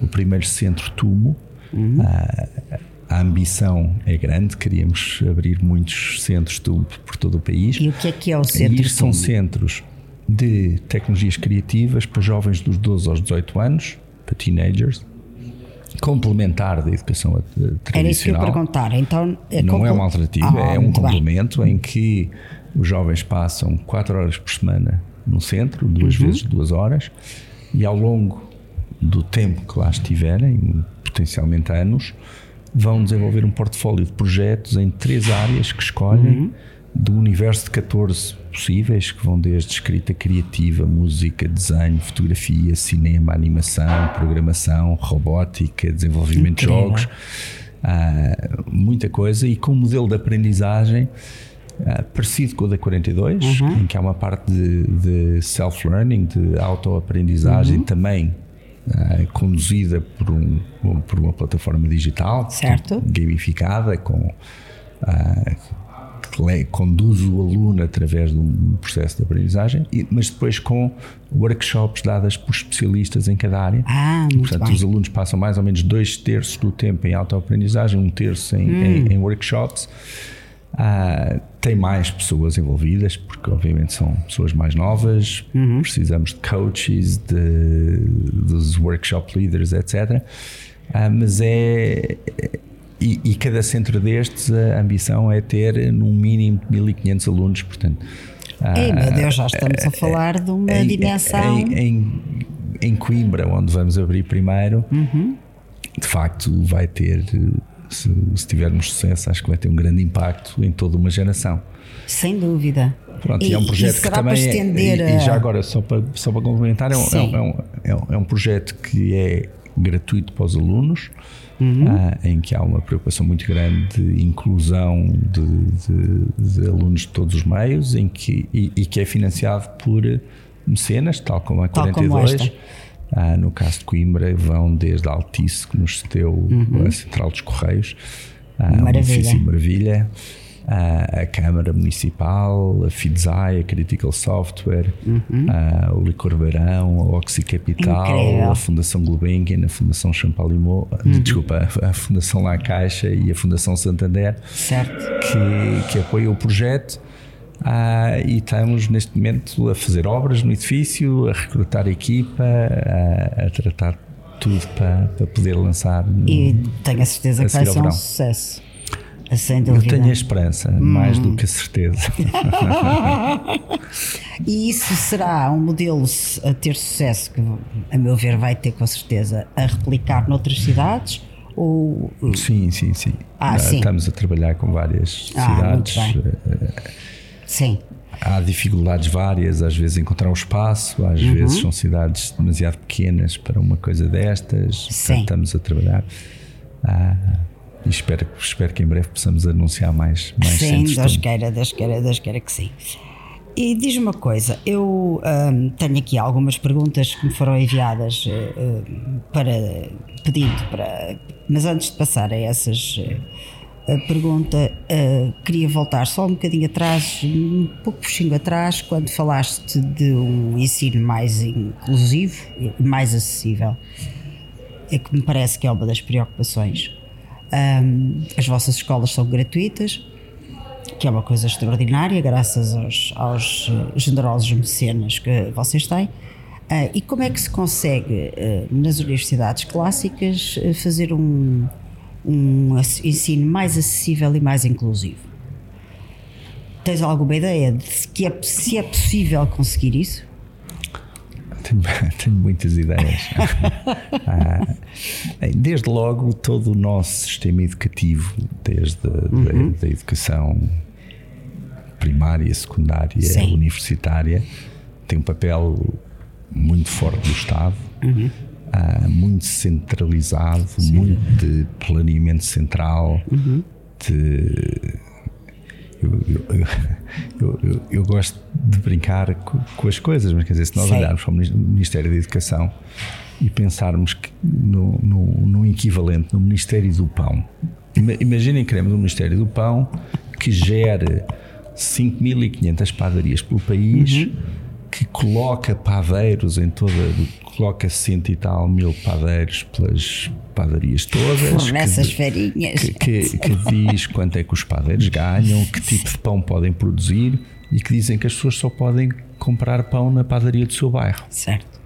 o primeiro centro Tumo. Uhum. Uh, a ambição é grande, queríamos abrir muitos centros Tumo por todo o país. E o que é que é o centro? E são centros de tecnologias criativas para jovens dos 12 aos 18 anos, para teenagers, complementar da educação tradicional. Era isso que eu perguntar. Então, é não compl... é uma alternativa, ah, é um complemento bem. em que os jovens passam 4 horas por semana no centro, duas uhum. vezes duas horas, e ao longo do tempo que lá estiverem, potencialmente anos, vão desenvolver um portfólio de projetos em três áreas que escolhem uhum. do universo de 14 possíveis, que vão desde escrita criativa, música, desenho, fotografia, cinema, animação, programação, robótica, desenvolvimento Incrível. de jogos, uh, muita coisa, e com um modelo de aprendizagem uh, parecido com o da 42, uhum. em que há uma parte de, de self-learning, de autoaprendizagem uhum. também Uh, conduzida por, um, por uma plataforma digital certo. gamificada com uh, conduz o aluno através de um processo de aprendizagem, mas depois com workshops dadas por especialistas em cada área. Ah, muito Portanto, bem. os alunos passam mais ou menos dois terços do tempo em autoaprendizagem, um terço em, hum. em, em workshops. Uh, tem mais pessoas envolvidas, porque obviamente são pessoas mais novas, uhum. precisamos de coaches, de, dos workshop leaders, etc. Ah, mas é, e, e, cada centro destes, a ambição é ter no mínimo 1500 alunos, portanto. Ei, meu Deus, já estamos a falar de uma em, dimensão. Em, em, em, Coimbra, onde vamos abrir primeiro, uhum. de facto vai ter, se, se, tivermos sucesso, acho que vai ter um grande impacto em toda uma geração. Sem dúvida. Pronto, e, é um projeto que também é, e, e, já agora, só para, só para complementar, é um, é, um, é, um, é um projeto que é gratuito para os alunos uhum. uh, em que há uma preocupação muito grande de inclusão de, de, de alunos de todos os meios em que, e, e, que é financiado por mecenas, tal como a 42. Ah, no caso de Coimbra, vão desde a Altice, que nos cedeu uhum. a Central dos Correios, ah. Um Maravilha a, a Câmara Municipal, a FIDSAI, a Critical Software, uhum. a, o Licor Beirão, a Oxy Capital, Incrível. a Fundação Gulbenkian, a Fundação Champalimau, uhum. desculpa, a Fundação La Caixa e a Fundação Santander, certo. Que, que apoiam o projeto. Ah, e estamos neste momento a fazer obras no edifício, a recrutar a equipa, a, a tratar tudo para, para poder lançar. No, e tenho a certeza a que vai ser um sucesso. Eu tenho a esperança, hum. mais do que a certeza. e isso será um modelo a ter sucesso, que a meu ver vai ter com certeza, a replicar noutras cidades? Ou... Sim, sim, sim. Ah, sim. Estamos a trabalhar com várias ah, cidades. Sim. Há dificuldades várias, às vezes encontrar um espaço, às uhum. vezes são cidades demasiado pequenas para uma coisa destas. Sim. estamos a trabalhar. Ah, e espero, espero que em breve possamos anunciar mais, mais Sim, Deus queira, Deus queira, Deus queira que sim. E diz-me uma coisa, eu um, tenho aqui algumas perguntas que me foram enviadas uh, para pedindo para, mas antes de passar a essas uh, a pergunta, uh, queria voltar só um bocadinho atrás, um pouco puxinho atrás, quando falaste de um ensino mais inclusivo, mais acessível, é que me parece que é uma das preocupações um, as vossas escolas são gratuitas, que é uma coisa extraordinária, graças aos, aos eh, generosos mecenas que vocês têm. Uh, e como é que se consegue, uh, nas universidades clássicas, fazer um, um ensino mais acessível e mais inclusivo? Tens alguma ideia de que é, se é possível conseguir isso? Tenho, tenho muitas ideias. ah, desde logo, todo o nosso sistema educativo, desde uhum. a da educação primária, secundária, Sim. universitária, tem um papel muito forte do Estado. Uhum. Uh, muito centralizado, Sim. muito de planeamento central, uhum. de eu, eu, eu, eu, gosto de brincar com, com, as coisas, mas quer dizer, se nós olharmos para o Ministério da Educação, e pensarmos que no, no, no equivalente no Ministério do Pão. Imaginem que queremos um Ministério do Pão que gere 5.500 padarias pelo país, uhum. Que coloca padeiros em toda. coloca cento e tal mil padeiros pelas padarias todas. Nessas farinhas. Que, que, que diz quanto é que os padeiros ganham, que tipo de pão podem produzir e que dizem que as pessoas só podem comprar pão na padaria do seu bairro. Certo.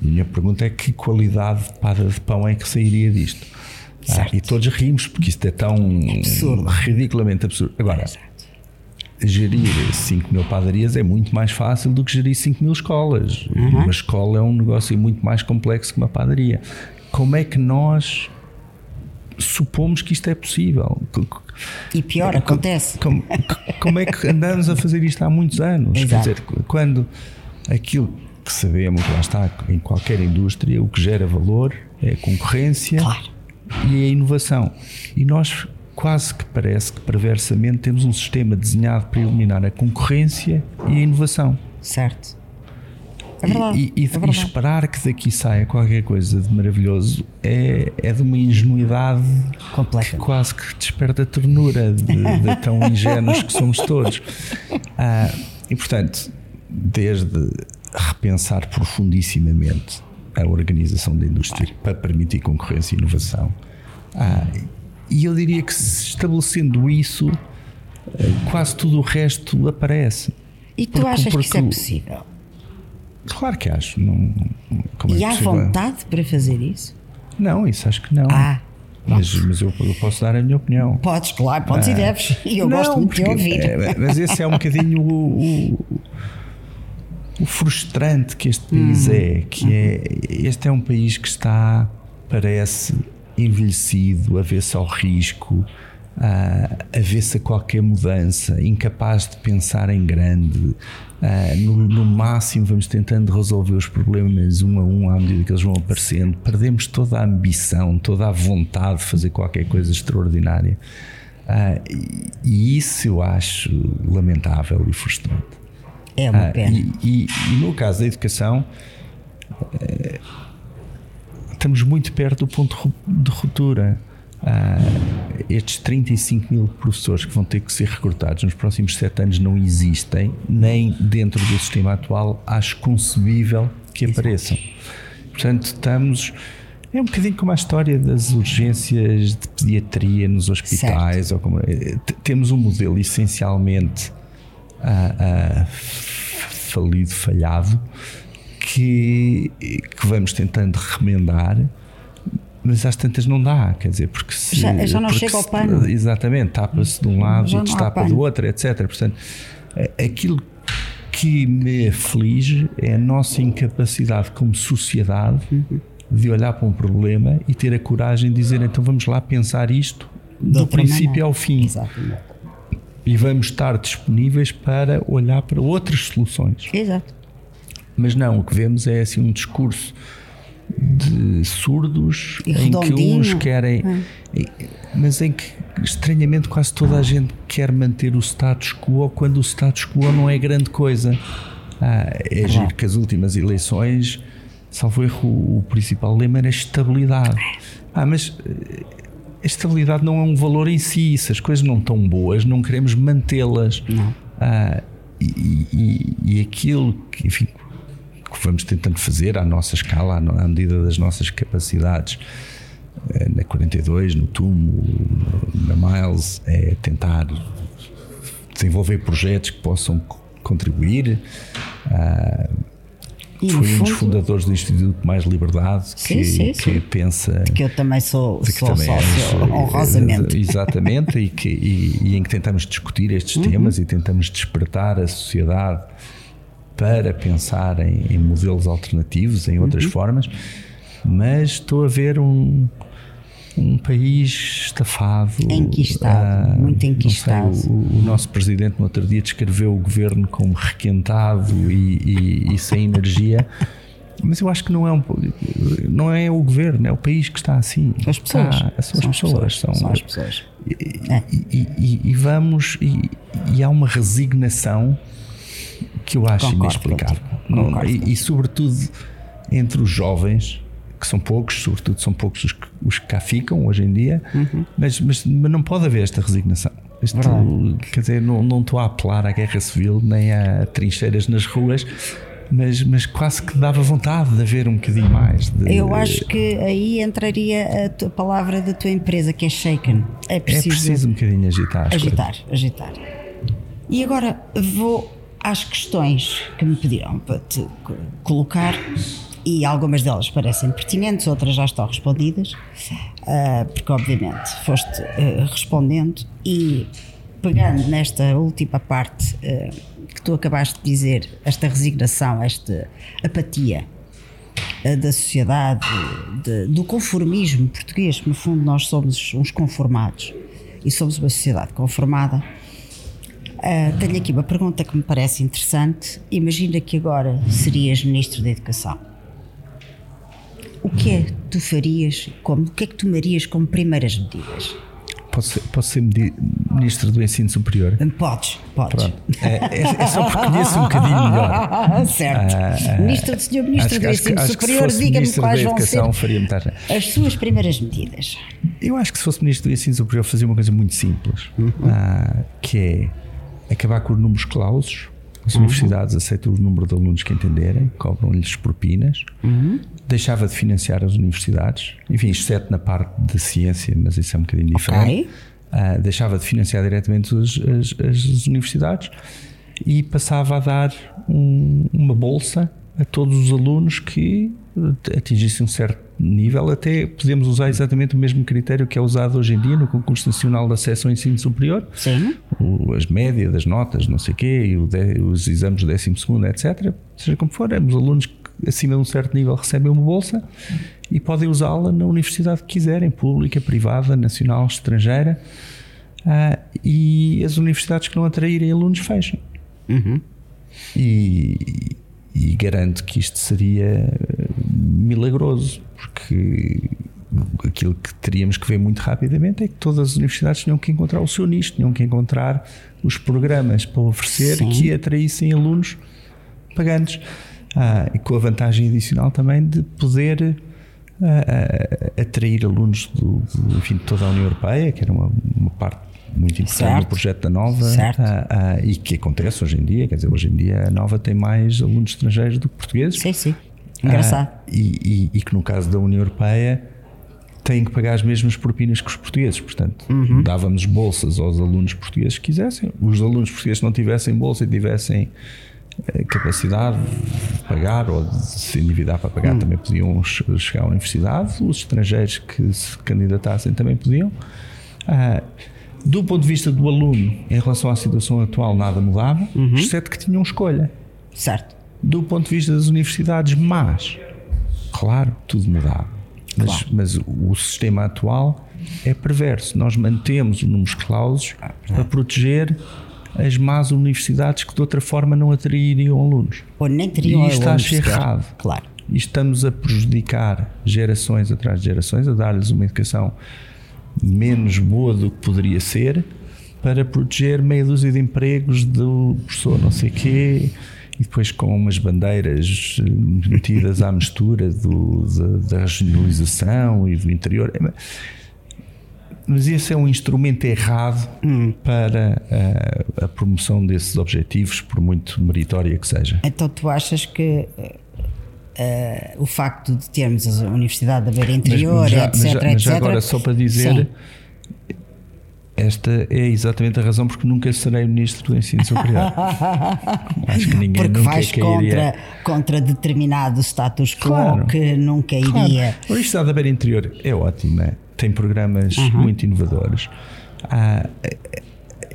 E a minha pergunta é que qualidade de pão é que sairia disto? Ah, e todos rimos porque isto é tão absurdo. ridiculamente absurdo. Agora, gerir 5 mil padarias é muito mais fácil do que gerir 5 mil escolas. Uhum. Uma escola é um negócio muito mais complexo que uma padaria. Como é que nós supomos que isto é possível? E pior, acontece. Como, como, é que andamos a fazer isto há muitos anos? Exato. Quer dizer, quando aquilo que sabemos, lá está, em qualquer indústria, o que gera valor é a concorrência claro. e a inovação. E nós quase que parece que perversamente temos um sistema desenhado para eliminar a concorrência e a inovação. Certo. É verdade, e, e, é verdade. e, esperar que daqui saia qualquer coisa de maravilhoso é, é de uma ingenuidade Completa. que quase que desperta ternura de, de tão ingênuos que somos todos. Ah, e portanto, desde repensar profundissimamente a organização da indústria para permitir concorrência e inovação. Ah, e eu diria que estabelecendo isso, ah, quase tudo o resto aparece. E tu porque, achas porque, que isso é possível? Claro que acho. Não, é e é há vontade para fazer isso? Não, isso acho que não. Ah. Mas, mas eu, eu, posso dar a minha opinião. Podes, claro, podes ah, e deves. E eu não, gosto muito de ouvir. É, mas esse é um bocadinho o, o, o frustrante que este país hum. é. Que é. Este é um país que está, parece, envelhecido, a ver-se ao risco, a, a ver-se a qualquer mudança, incapaz de pensar em grande, Uh, no, no, máximo vamos tentando resolver os problemas um a um à medida que eles vão aparecendo. Perdemos toda a ambição, toda a vontade de fazer qualquer coisa extraordinária. Uh, e, e, isso eu acho lamentável e frustrante. É uma uh, pena. E, e, e, no caso da educação, estamos muito perto do ponto de ruptura. Uh, estes 35 mil professores que vão ter que ser recrutados nos próximos sete anos não existem, nem dentro do sistema atual acho concebível que apareçam. Portanto, estamos. É um bocadinho como a história das urgências de pediatria nos hospitais. Ou como, eh, temos um modelo essencialmente uh, uh, falido, falhado, que, que vamos tentando remendar mas às tantas não dá, quer dizer, porque se, já, já não chega ao pano. Exatamente, tapa-se de um lado já e destapa do outro, etc. Portanto, aquilo que me aflige é a nossa incapacidade como sociedade uhum. de olhar para um problema e ter a coragem de dizer então vamos lá pensar isto do princípio maneira. ao fim. Exatamente. E vamos estar disponíveis para olhar para outras soluções. Exato. Mas não, o que vemos é assim um discurso de surdos e em que uns querem, é. mas em que estranhamente quase toda a gente quer manter o status quo quando o status quo não é grande coisa. Ah, é giro que as últimas eleições, salvo erro, o principal lema era estabilidade. Ah, mas eh, a estabilidade não é um valor em si. Se as coisas não estão boas, não queremos mantê-las. Ah, e, e, e, aquilo que, enfim, que vamos tentando fazer à nossa escala, à medida das nossas capacidades. Eh, na 42, no TUMO, na Miles, é tentar desenvolver projetos que possam contribuir. Uh, fui um dos fundadores do Instituto Mais Liberdade sim, que, sim, sim. que pensa de que eu também sou, sou também sócio és, honrosamente exatamente e, que, e, e, em que tentamos discutir estes uhum. temas e tentamos despertar a sociedade para pensar em, em modelos alternativos, em outras uhum. formas, mas estou a ver um, um país estafado. Enquistado, uh, muito enquistado. Sei, o, o, nosso presidente no outro dia descreveu o governo como requentado e, e, e sem energia. Mas eu acho que não é, um, não é o governo, é o país que está assim. As pessoas. Está, são, as pessoas. São, são as pessoas. E, é. e, e vamos. E, há uma resignação que eu acho Concordo, inexplicável. Não, e, e, sobretudo entre os jovens, que são poucos, sobretudo são poucos os que, os que cá ficam hoje em dia, uhum. mas, mas, mas, não pode haver esta resignação. Este, quer dizer, não, não estou a apelar à guerra civil nem a trincheiras nas ruas, mas, mas quase que dava vontade de haver um bocadinho mais. De... Eu acho que aí entraria a, tua, palavra da tua empresa, que é shaken. É preciso, é preciso um bocadinho agitar. Agitar, agitar. E agora vou às questões que me pediram para te colocar e algumas delas parecem pertinentes, outras já estão respondidas, uh, porque obviamente foste uh, respondendo e pegando nesta última parte uh, que tu acabaste de dizer, esta resignação, esta apatia da sociedade, de, do conformismo português, no fundo nós somos uns conformados e somos uma sociedade conformada. Uh, tenho aqui uma pergunta que me parece interessante. Imagina que agora serias Ministro da Educação o que é que tu farias, como, o que é que tomarias como primeiras medidas? Posso ser, posso ser ministro do ensino superior? Podes, podes. É, é, é, só porque conheço um bocadinho melhor. certo. Ah, ministro, senhor Ministro acho, do Ensino acho, Superior, diga-me quais vão ser faria as suas primeiras medidas. Eu acho que se fosse ministro do Ensino Superior fazia uma coisa muito simples, uhum. ah, que é acabar com os números clausos as uhum. universidades aceitam o número de alunos que entenderem, cobram-lhes propinas, uhum. deixava de financiar as universidades, enfim, exceto na parte de ciência, mas isso é um bocadinho diferente. Okay. Uh, deixava de financiar diretamente as, as, as, universidades e passava a dar um, uma bolsa a todos os alunos que atingissem um certo nível, até podemos usar exatamente o mesmo critério que é usado hoje em dia no concurso nacional de acesso ao ensino superior. Sim. O, as médias das notas, não sei o quê, e de, os exames do 12 etc. Seja como for, os alunos que acima de um certo nível recebem uma bolsa e podem usá-la na universidade que quiserem, pública, privada, nacional, estrangeira. Uh, e as universidades que não atraírem alunos fecham. Uhum. E, e garanto que isto seria milagroso, porque aquilo que teríamos que ver muito rapidamente é que todas as universidades tinham que encontrar o seu nicho, tinham que encontrar os programas para oferecer Sim. que atraíssem alunos pagantes. Ah, e com a vantagem adicional também de poder ah, ah, atrair alunos do, do, enfim, de toda a União Europeia, que era uma, uma parte muito importante certo. no projeto da Nova e que acontece hoje em dia. Quer dizer, hoje em dia a Nova tem mais alunos estrangeiros do que portugueses. Sim, sim. Engraçado. Ah, e, e, e, que no caso da União Europeia têm que pagar as mesmas propinas que os portugueses. Portanto, uhum. dávamos bolsas aos alunos portugueses que quisessem. Os alunos portugueses que não tivessem bolsa e tivessem eh, capacidade de pagar ou de se endividar para pagar uhum. também podiam chegar à universidade. Os estrangeiros que se candidatassem também podiam. Ah, do ponto de vista do aluno, em relação à situação atual, nada mudava, uhum. exceto que tinham escolha. Certo do ponto de vista das universidades, mas, claro, tudo mudava. Mas, claro. mas o sistema atual é perverso. Nós mantemos o números clausos ah, para proteger as más universidades que de outra forma não atrairiam alunos. Ou nem teriam e isto acho errado. Claro. E estamos a prejudicar gerações atrás de gerações, a dar-lhes uma educação menos boa do que poderia ser, para proteger meia dúzia de empregos do professor não sei quê e depois com umas bandeiras eh, metidas à mistura do, da, da regionalização e do interior. É, mas esse é um instrumento errado hum. para a, eh, a, promoção desses objetivos, por muito meritória que seja. Então tu achas que Uh, o facto de termos a Universidade da Beira Interior, mas, mas já, etc, mas já, mas já agora só para dizer, Sim. Esta é exatamente a razão porque nunca serei ministro do ensino superior. Acho que ninguém porque nunca vais contra, contra determinado status quo claro, que nunca claro. iria. A Universidade da Beira Interior é ótima, tem programas uhum. muito inovadores. Ah,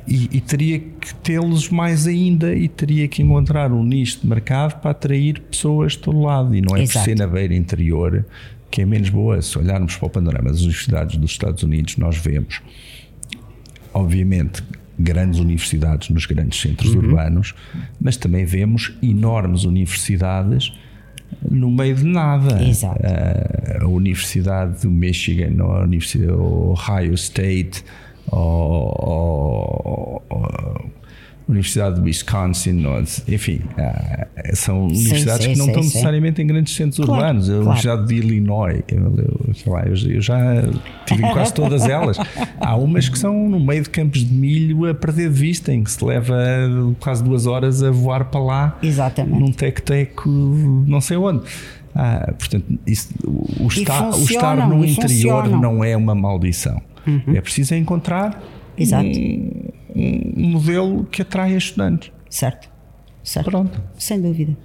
e, e, teria que tê-los mais ainda e teria que encontrar um nicho de mercado para atrair pessoas de todo lado. E não é Exato. por ser na beira interior que é menos boa. Se olharmos para o panorama das universidades dos Estados Unidos, nós vemos obviamente, grandes universidades nos grandes centros uhum. urbanos, mas também vemos enormes universidades no meio de nada. Exato. Uh, a Universidade do Michigan, ou a Universidade Ohio State, ou, ou, Universidade de Wisconsin, enfim, ah, são universidades sim, que não sim, estão necessariamente em grandes centros claro, urbanos. A claro. Universidade de Illinois, eu, lá, eu, já tive em quase todas elas. Há umas que são no meio de campos de milho a perder de vista, em que se leva quase duas horas a voar para lá Exatamente. num tec-teco, não sei onde. Ah, portanto, isso, o, estar, o estar no interior funcionam. não é uma maldição. Uhum. É preciso encontrar Exato. Um, um modelo que atrai estudantes. Certo. certo. Pronto. Sem dúvida.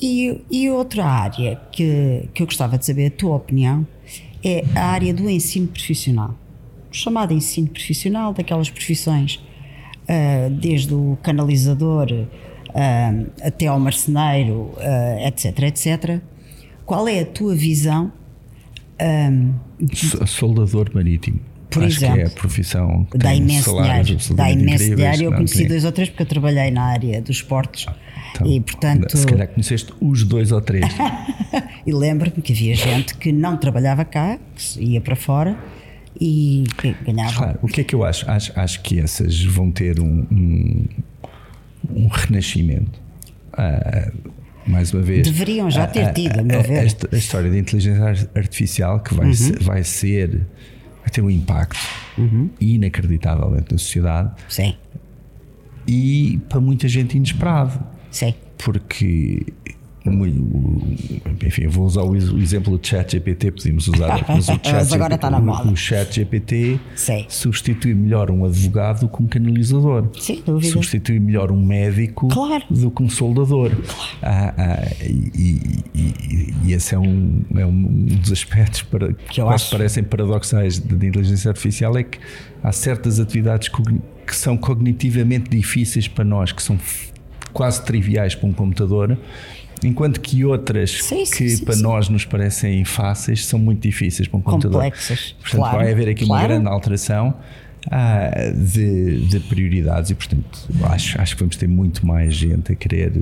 E, e outra área que, que eu gostava de saber a tua opinião é a área do ensino profissional. Chamado ensino profissional, daquelas profissões, uh, desde o canalizador uh, até ao marceneiro, uh, etc, etc. Qual é a tua visão? Um, Soldador marítimo. Por Acho exemplo, que é a profissão que dá imenso dinheiro. Dá imenso dinheiro. Eu conheci dois ou três porque eu trabalhei na área dos esportes. Então, e portanto. Se calhar conheceste os dois ou três. e lembro-me que havia gente que não trabalhava cá, que ia para fora e ganhava. Claro, o que é que eu acho? Acho, acho que essas vão ter um, um, um renascimento. Uh, mais uma vez. Deveriam já ter tido, a, meu ver. A, a, história da inteligência artificial que vai, uhum. ser, vai ser vai ter um impacto uhum. inacreditavelmente na sociedade. Sim. E para muita gente inesperado. Sim. Porque enfim, vou usar o exemplo do chat GPT, podíamos usar, mas o chat mas agora GPT, está na moda. O chat GPT Sim. substitui melhor um advogado do que um canalizador. Sim, dúvida. Substitui melhor um médico claro. do que um soldador. Claro. Ah, ah, e, e, e, esse é um, é um dos aspectos para, que quase acho. parecem paradoxais de inteligência artificial, é que há certas atividades que são cognitivamente difíceis para nós, que são quase triviais para um computador Enquanto que outras sim, sim, que sim, para nós nos parecem fáceis são muito difíceis para um computador. Complexas. Portanto, claro, vai haver aqui claro. uma grande alteração ah, de, de, prioridades e, portanto, acho, acho que vamos ter muito mais gente a querer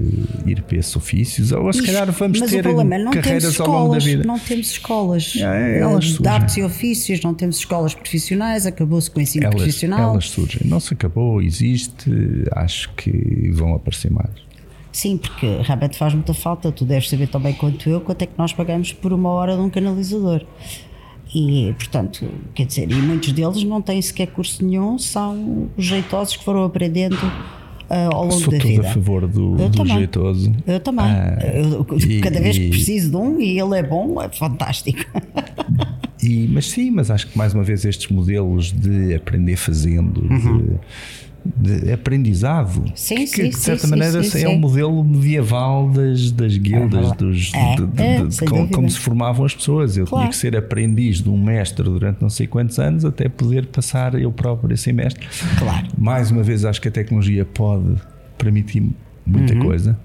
ir para esses ofícios, ou se calhar vamos mas ter o problema é, não carreiras temos escolas, ao longo da vida. Não temos escolas é, elas de artes e ofícios, não temos escolas profissionais, acabou-se com o ensino elas, profissional. Elas surgem, não se acabou, existe, acho que vão aparecer mais. Sim, porque realmente faz muita falta. Tu deves saber também quanto eu quanto é que nós pagamos por uma hora de um canalizador. E, portanto, quer dizer, e muitos deles não têm sequer curso nenhum, são jeitosos que foram aprendendo uh, ao longo Sou da vida. A favor do, do jeitoso. Eu também. Ah, eu, e, cada vez que preciso de um e ele é bom, é fantástico. E, mas sim, mas acho que mais uma vez estes modelos de aprender fazendo, uhum. de de aprendizado sim, que, sim, de certa sim, maneira sim, é um modelo medieval das, das guildas, dos, é, de, de, é, de, como, como, se formavam as pessoas. Eu claro. tinha que ser aprendiz de um mestre durante não sei quantos anos até poder passar eu próprio a ser mestre. Claro. Mais uma vez, acho que a tecnologia pode permitir muita uhum. coisa.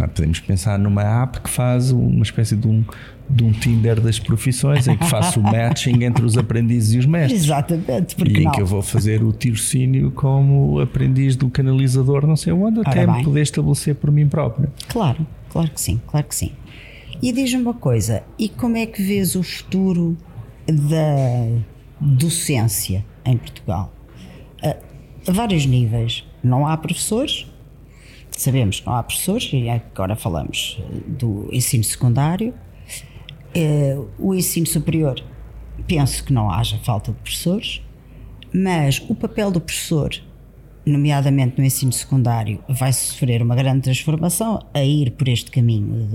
Ah, podemos pensar numa app que faz uma espécie de um de um Tinder das profissões em que faço o matching entre os aprendizes e os mestres. Exatamente, porque e em não? que eu vou fazer o tirocínio como aprendiz do canalizador, não sei onde, até me poder estabelecer por mim próprio. Claro, claro que sim, claro que sim. E diz-me uma coisa, e como é que vês o futuro da docência em Portugal? A, a vários níveis. Não há professores, sabemos que não há professores, e agora falamos do ensino secundário, Uh, o ensino superior, penso que não haja falta de professores, mas o papel do professor, nomeadamente no ensino secundário, vai sofrer uma grande transformação a ir por este caminho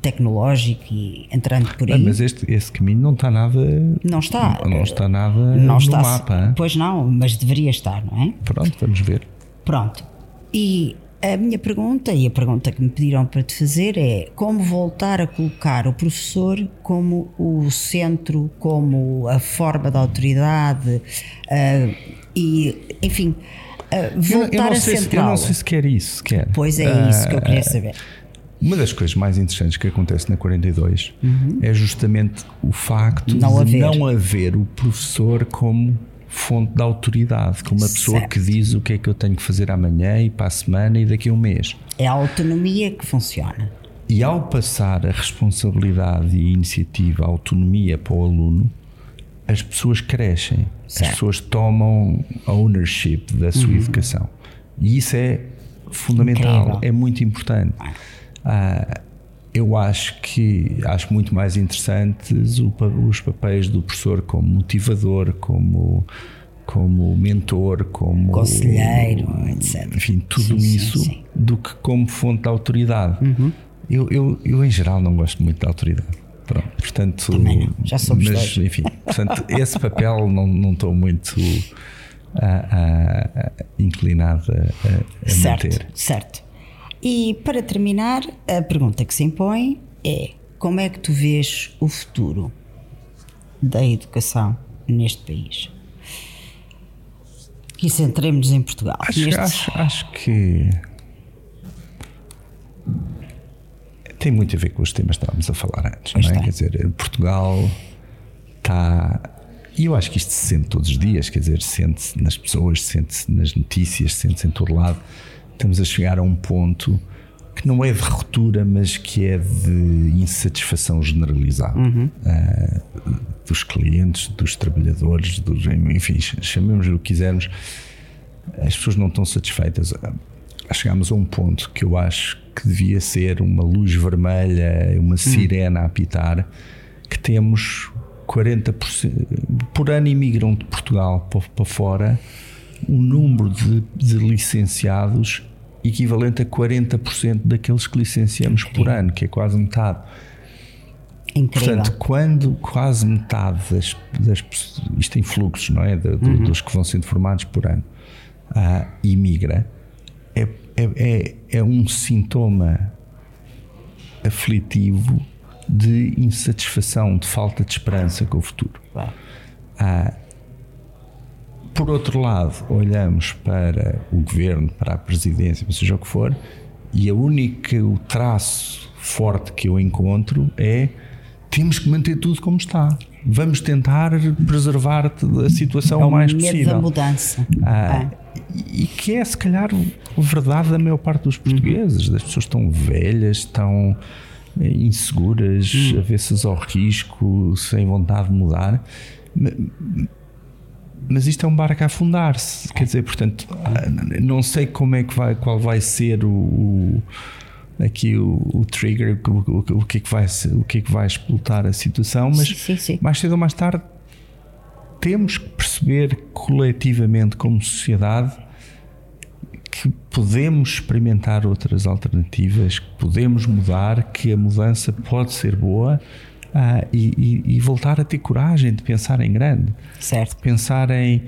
tecnológico e entrando por aí. mas este, esse caminho não está nada. Não está. Não está nada não no está, mapa. Pois não, mas deveria estar, não é? Pronto, vamos ver. Pronto. E a minha pergunta, e a pergunta que me pediram para te fazer, é como voltar a colocar o professor como o centro, como a forma da autoridade uh, e, enfim, uh, voltar eu, eu a central. eu não sei se quer isso, quer. Pois é isso que eu queria saber. Uma das coisas mais interessantes que acontece na 42 uhum. é justamente o facto não de haver. não haver o professor como fonte de autoridade, como uma pessoa certo. que diz o que é que eu tenho que fazer amanhã e para a semana e daqui a um mês. É a autonomia que funciona. E ao passar a responsabilidade e a iniciativa, a autonomia para o aluno, as pessoas crescem, certo. as pessoas tomam ownership da sua uhum. educação. E isso é fundamental, Incrível. é muito importante. Ah, eu acho que acho muito mais interessantes os papéis do professor como motivador, como como mentor, como conselheiro, etc. Enfim, tudo sim, isso sim, sim. do que como fonte de autoridade. Uhum. Eu, eu, eu, em geral, não gosto muito da autoridade. Pronto, portanto, Também já somos mas, dois. enfim, portanto, esse papel não, não estou muito a, a, inclinado a, a certo, manter. Certo. E para terminar, a pergunta que se impõe é: como é que tu vês o futuro da educação neste país? E centremos-nos em Portugal. Acho, neste... acho, acho que tem muito a ver com os temas que estávamos a falar antes, não é? Quer dizer, Portugal está. E eu acho que isto se sente todos os dias, quer dizer, sente-se nas pessoas, sente-se nas notícias, sente-se em todo lado. Estamos a chegar a um ponto que não é de ruptura, mas que é de insatisfação generalizada uhum. uh, dos clientes, dos trabalhadores, dos, enfim, chamemos o que quisermos. As pessoas não estão satisfeitas. Chegámos a um ponto que eu acho que devia ser uma luz vermelha, uma hum. sirena a apitar, que temos 40% por ano imigram de Portugal para fora um número de, de licenciados equivalente a 40% daqueles que licenciamos Incrível. por ano, que é quase metade. Incrível. Portanto, quando quase metade das, das isto em fluxos, não é? De, uhum. Dos que vão sendo formados por ano, uh, imigra, é, é, é, é um sintoma aflitivo de insatisfação, de falta de esperança com o futuro. Ah, por outro lado, olhamos para o governo, para a presidência, seja o que for, e a única o traço forte que eu encontro é temos que manter tudo como está. Vamos tentar preservar a situação é o mais medo possível. da mudança. Ah, é. E que é, se calhar, verdade da maior parte dos portugueses. As pessoas estão velhas, estão eh, inseguras, hum. avessas ao risco, sem vontade de mudar mas isto é um barco a afundar-se. Quer dizer, portanto, não sei como é que vai, qual vai ser o, o aqui o, o trigger, o, o, que é que vai o que é que vai explotar a situação, mas sim, sim. mais cedo ou mais tarde temos que perceber coletivamente como sociedade que podemos experimentar outras alternativas, que podemos mudar, que a mudança pode ser boa ah, e, e, voltar a ter coragem de pensar em grande. Certo. Pensar em.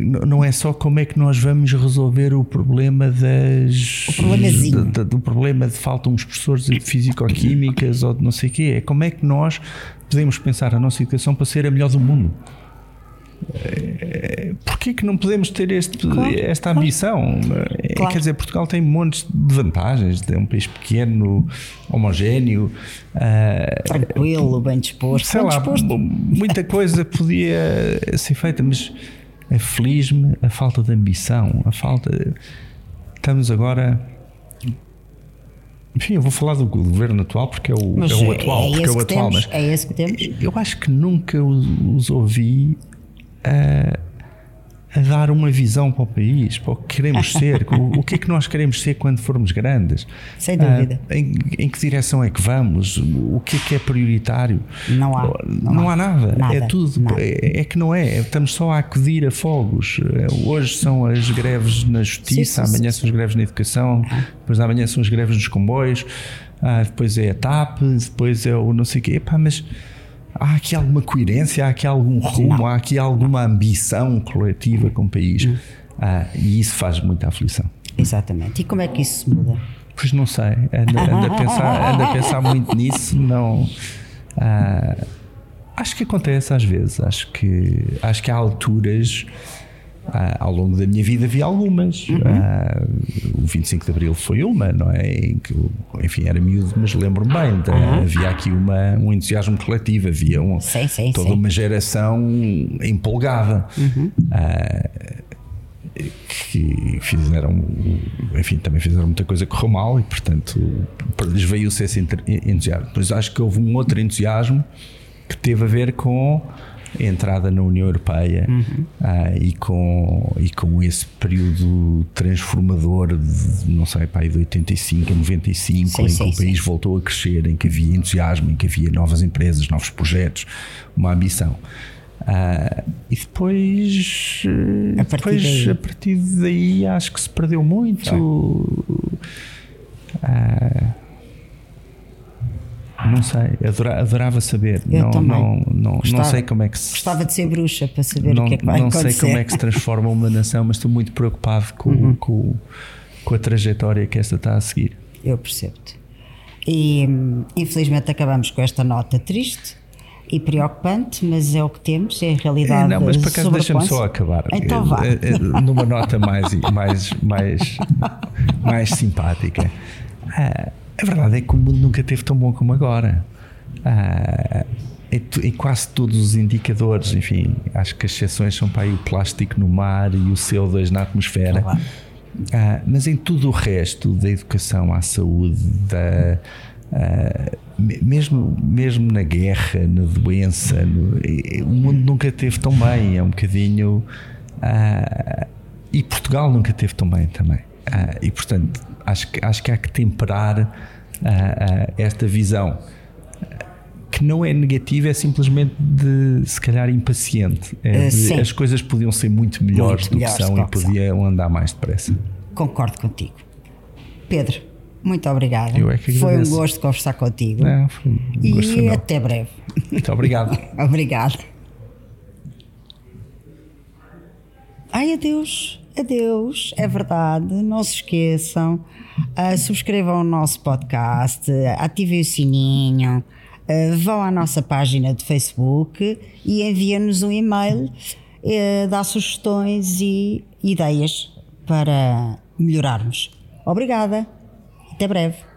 Não é só como é que nós vamos resolver o problema das. O do problema de faltam uns professores de físico-químicas ou de não sei o quê. É como é que nós podemos pensar a nossa educação para ser a melhor do mundo. É, Porquê que não podemos ter este, claro, esta ambição? Claro. É, claro. Quer dizer, Portugal tem montes de vantagens, é um país pequeno, homogéneo, uh, tranquilo, bem disposto. Sei bem lá, disposto. muita coisa podia ser feita, mas aflige-me a falta de ambição, a falta. Estamos agora. Enfim, eu vou falar do governo atual porque é o, é o atual. É porque é o atual mas é esse que temos. Eu acho que nunca os ouvi a, a, dar uma visão para o país, para o que queremos ser, o, o, que é que nós queremos ser quando formos grandes. Sem dúvida. em, em, que direção é que vamos? O que é que é prioritário? Não há. Não, não há, há nada. nada. É tudo. Nada. É, é, que não é. Estamos só a acudir a fogos. Hoje são as greves na justiça, sim, sim, amanhã sim. são as greves na educação, ah. depois amanhã são as greves nos comboios, ah, depois é a TAP, depois é o não sei o quê. Epá, mas há aqui alguma coerência, há aqui algum rumo, há aqui alguma ambição coletiva com o país. Hum. Ah, e isso faz muita aflição. Exatamente. E como é que isso se muda? Pois não sei. Ando, ando, a, pensar, ando a pensar muito nisso. Não. Ah, acho que acontece às vezes. Acho que, acho que há alturas ah, ao longo da minha vida vi algumas. Uhum. Ah, o 25 de Abril foi uma, não é? Em que, enfim, era miúdo, mas lembro-me bem. Uhum. Havia aqui uma, um entusiasmo coletivo, havia um, sim, sim, toda sim. uma geração empolgada. Uhum. Ah, que fizeram, enfim, também fizeram muita coisa que correu mal e, portanto, lhes veio-se esse entusiasmo. Mas acho que houve um outro entusiasmo que teve a ver com entrada na União Europeia uhum. uh, e, com, e com esse período transformador de, não sei, pá, de 85 a 95, sim, em sim, que o país sim. voltou a crescer, em que havia entusiasmo, em que havia novas empresas, novos projetos, uma ambição. Uh, e depois, a partir, depois daí. a partir daí acho que se perdeu muito. Uh, não sei, adorava, adorava saber. Eu não, também. Não, não, gostava, não sei como é que se. Gostava de ser bruxa para saber não, o que é que vai não acontecer. Não sei como é que se transforma uma nação, mas estou muito preocupado com, uhum. com, com a trajetória que esta está a seguir. Eu percebo-te. E infelizmente acabamos com esta nota triste e preocupante, mas é o que temos, é a realidade. É, não, mas por acaso deixa-me só acabar. Então vá. Eh, eh, numa nota mais, mais, mais, mais simpática. Ah, a verdade é que o mundo nunca teve tão bom como agora. Ah, em, quase todos os indicadores, enfim, acho que as exceções são para aí o plástico no mar e o CO2 na atmosfera. Ah, mas em tudo o resto, da educação à saúde, da, ah, mesmo, mesmo na guerra, na doença, no, o mundo nunca teve tão bem. É um bocadinho. Ah, e Portugal nunca teve tão bem também. Uh, e portanto, acho que, acho que há que temperar uh, esta visão que não é negativa, é simplesmente de se calhar impaciente. É de, as coisas podiam ser muito melhores muito do que são e podiam andar mais depressa. Concordo contigo. Pedro, muito obrigada. Eu é que foi um gosto conversar contigo. Não, foi um e até breve. Muito obrigado. obrigado. Ai, adeus adeus, é verdade, não se esqueçam, uh, subscrevam o nosso podcast, ativem o sininho, uh, vão à nossa página de Facebook e enviem-nos um e-mail, uh, dá sugestões e ideias para melhorarmos. Obrigada, até breve.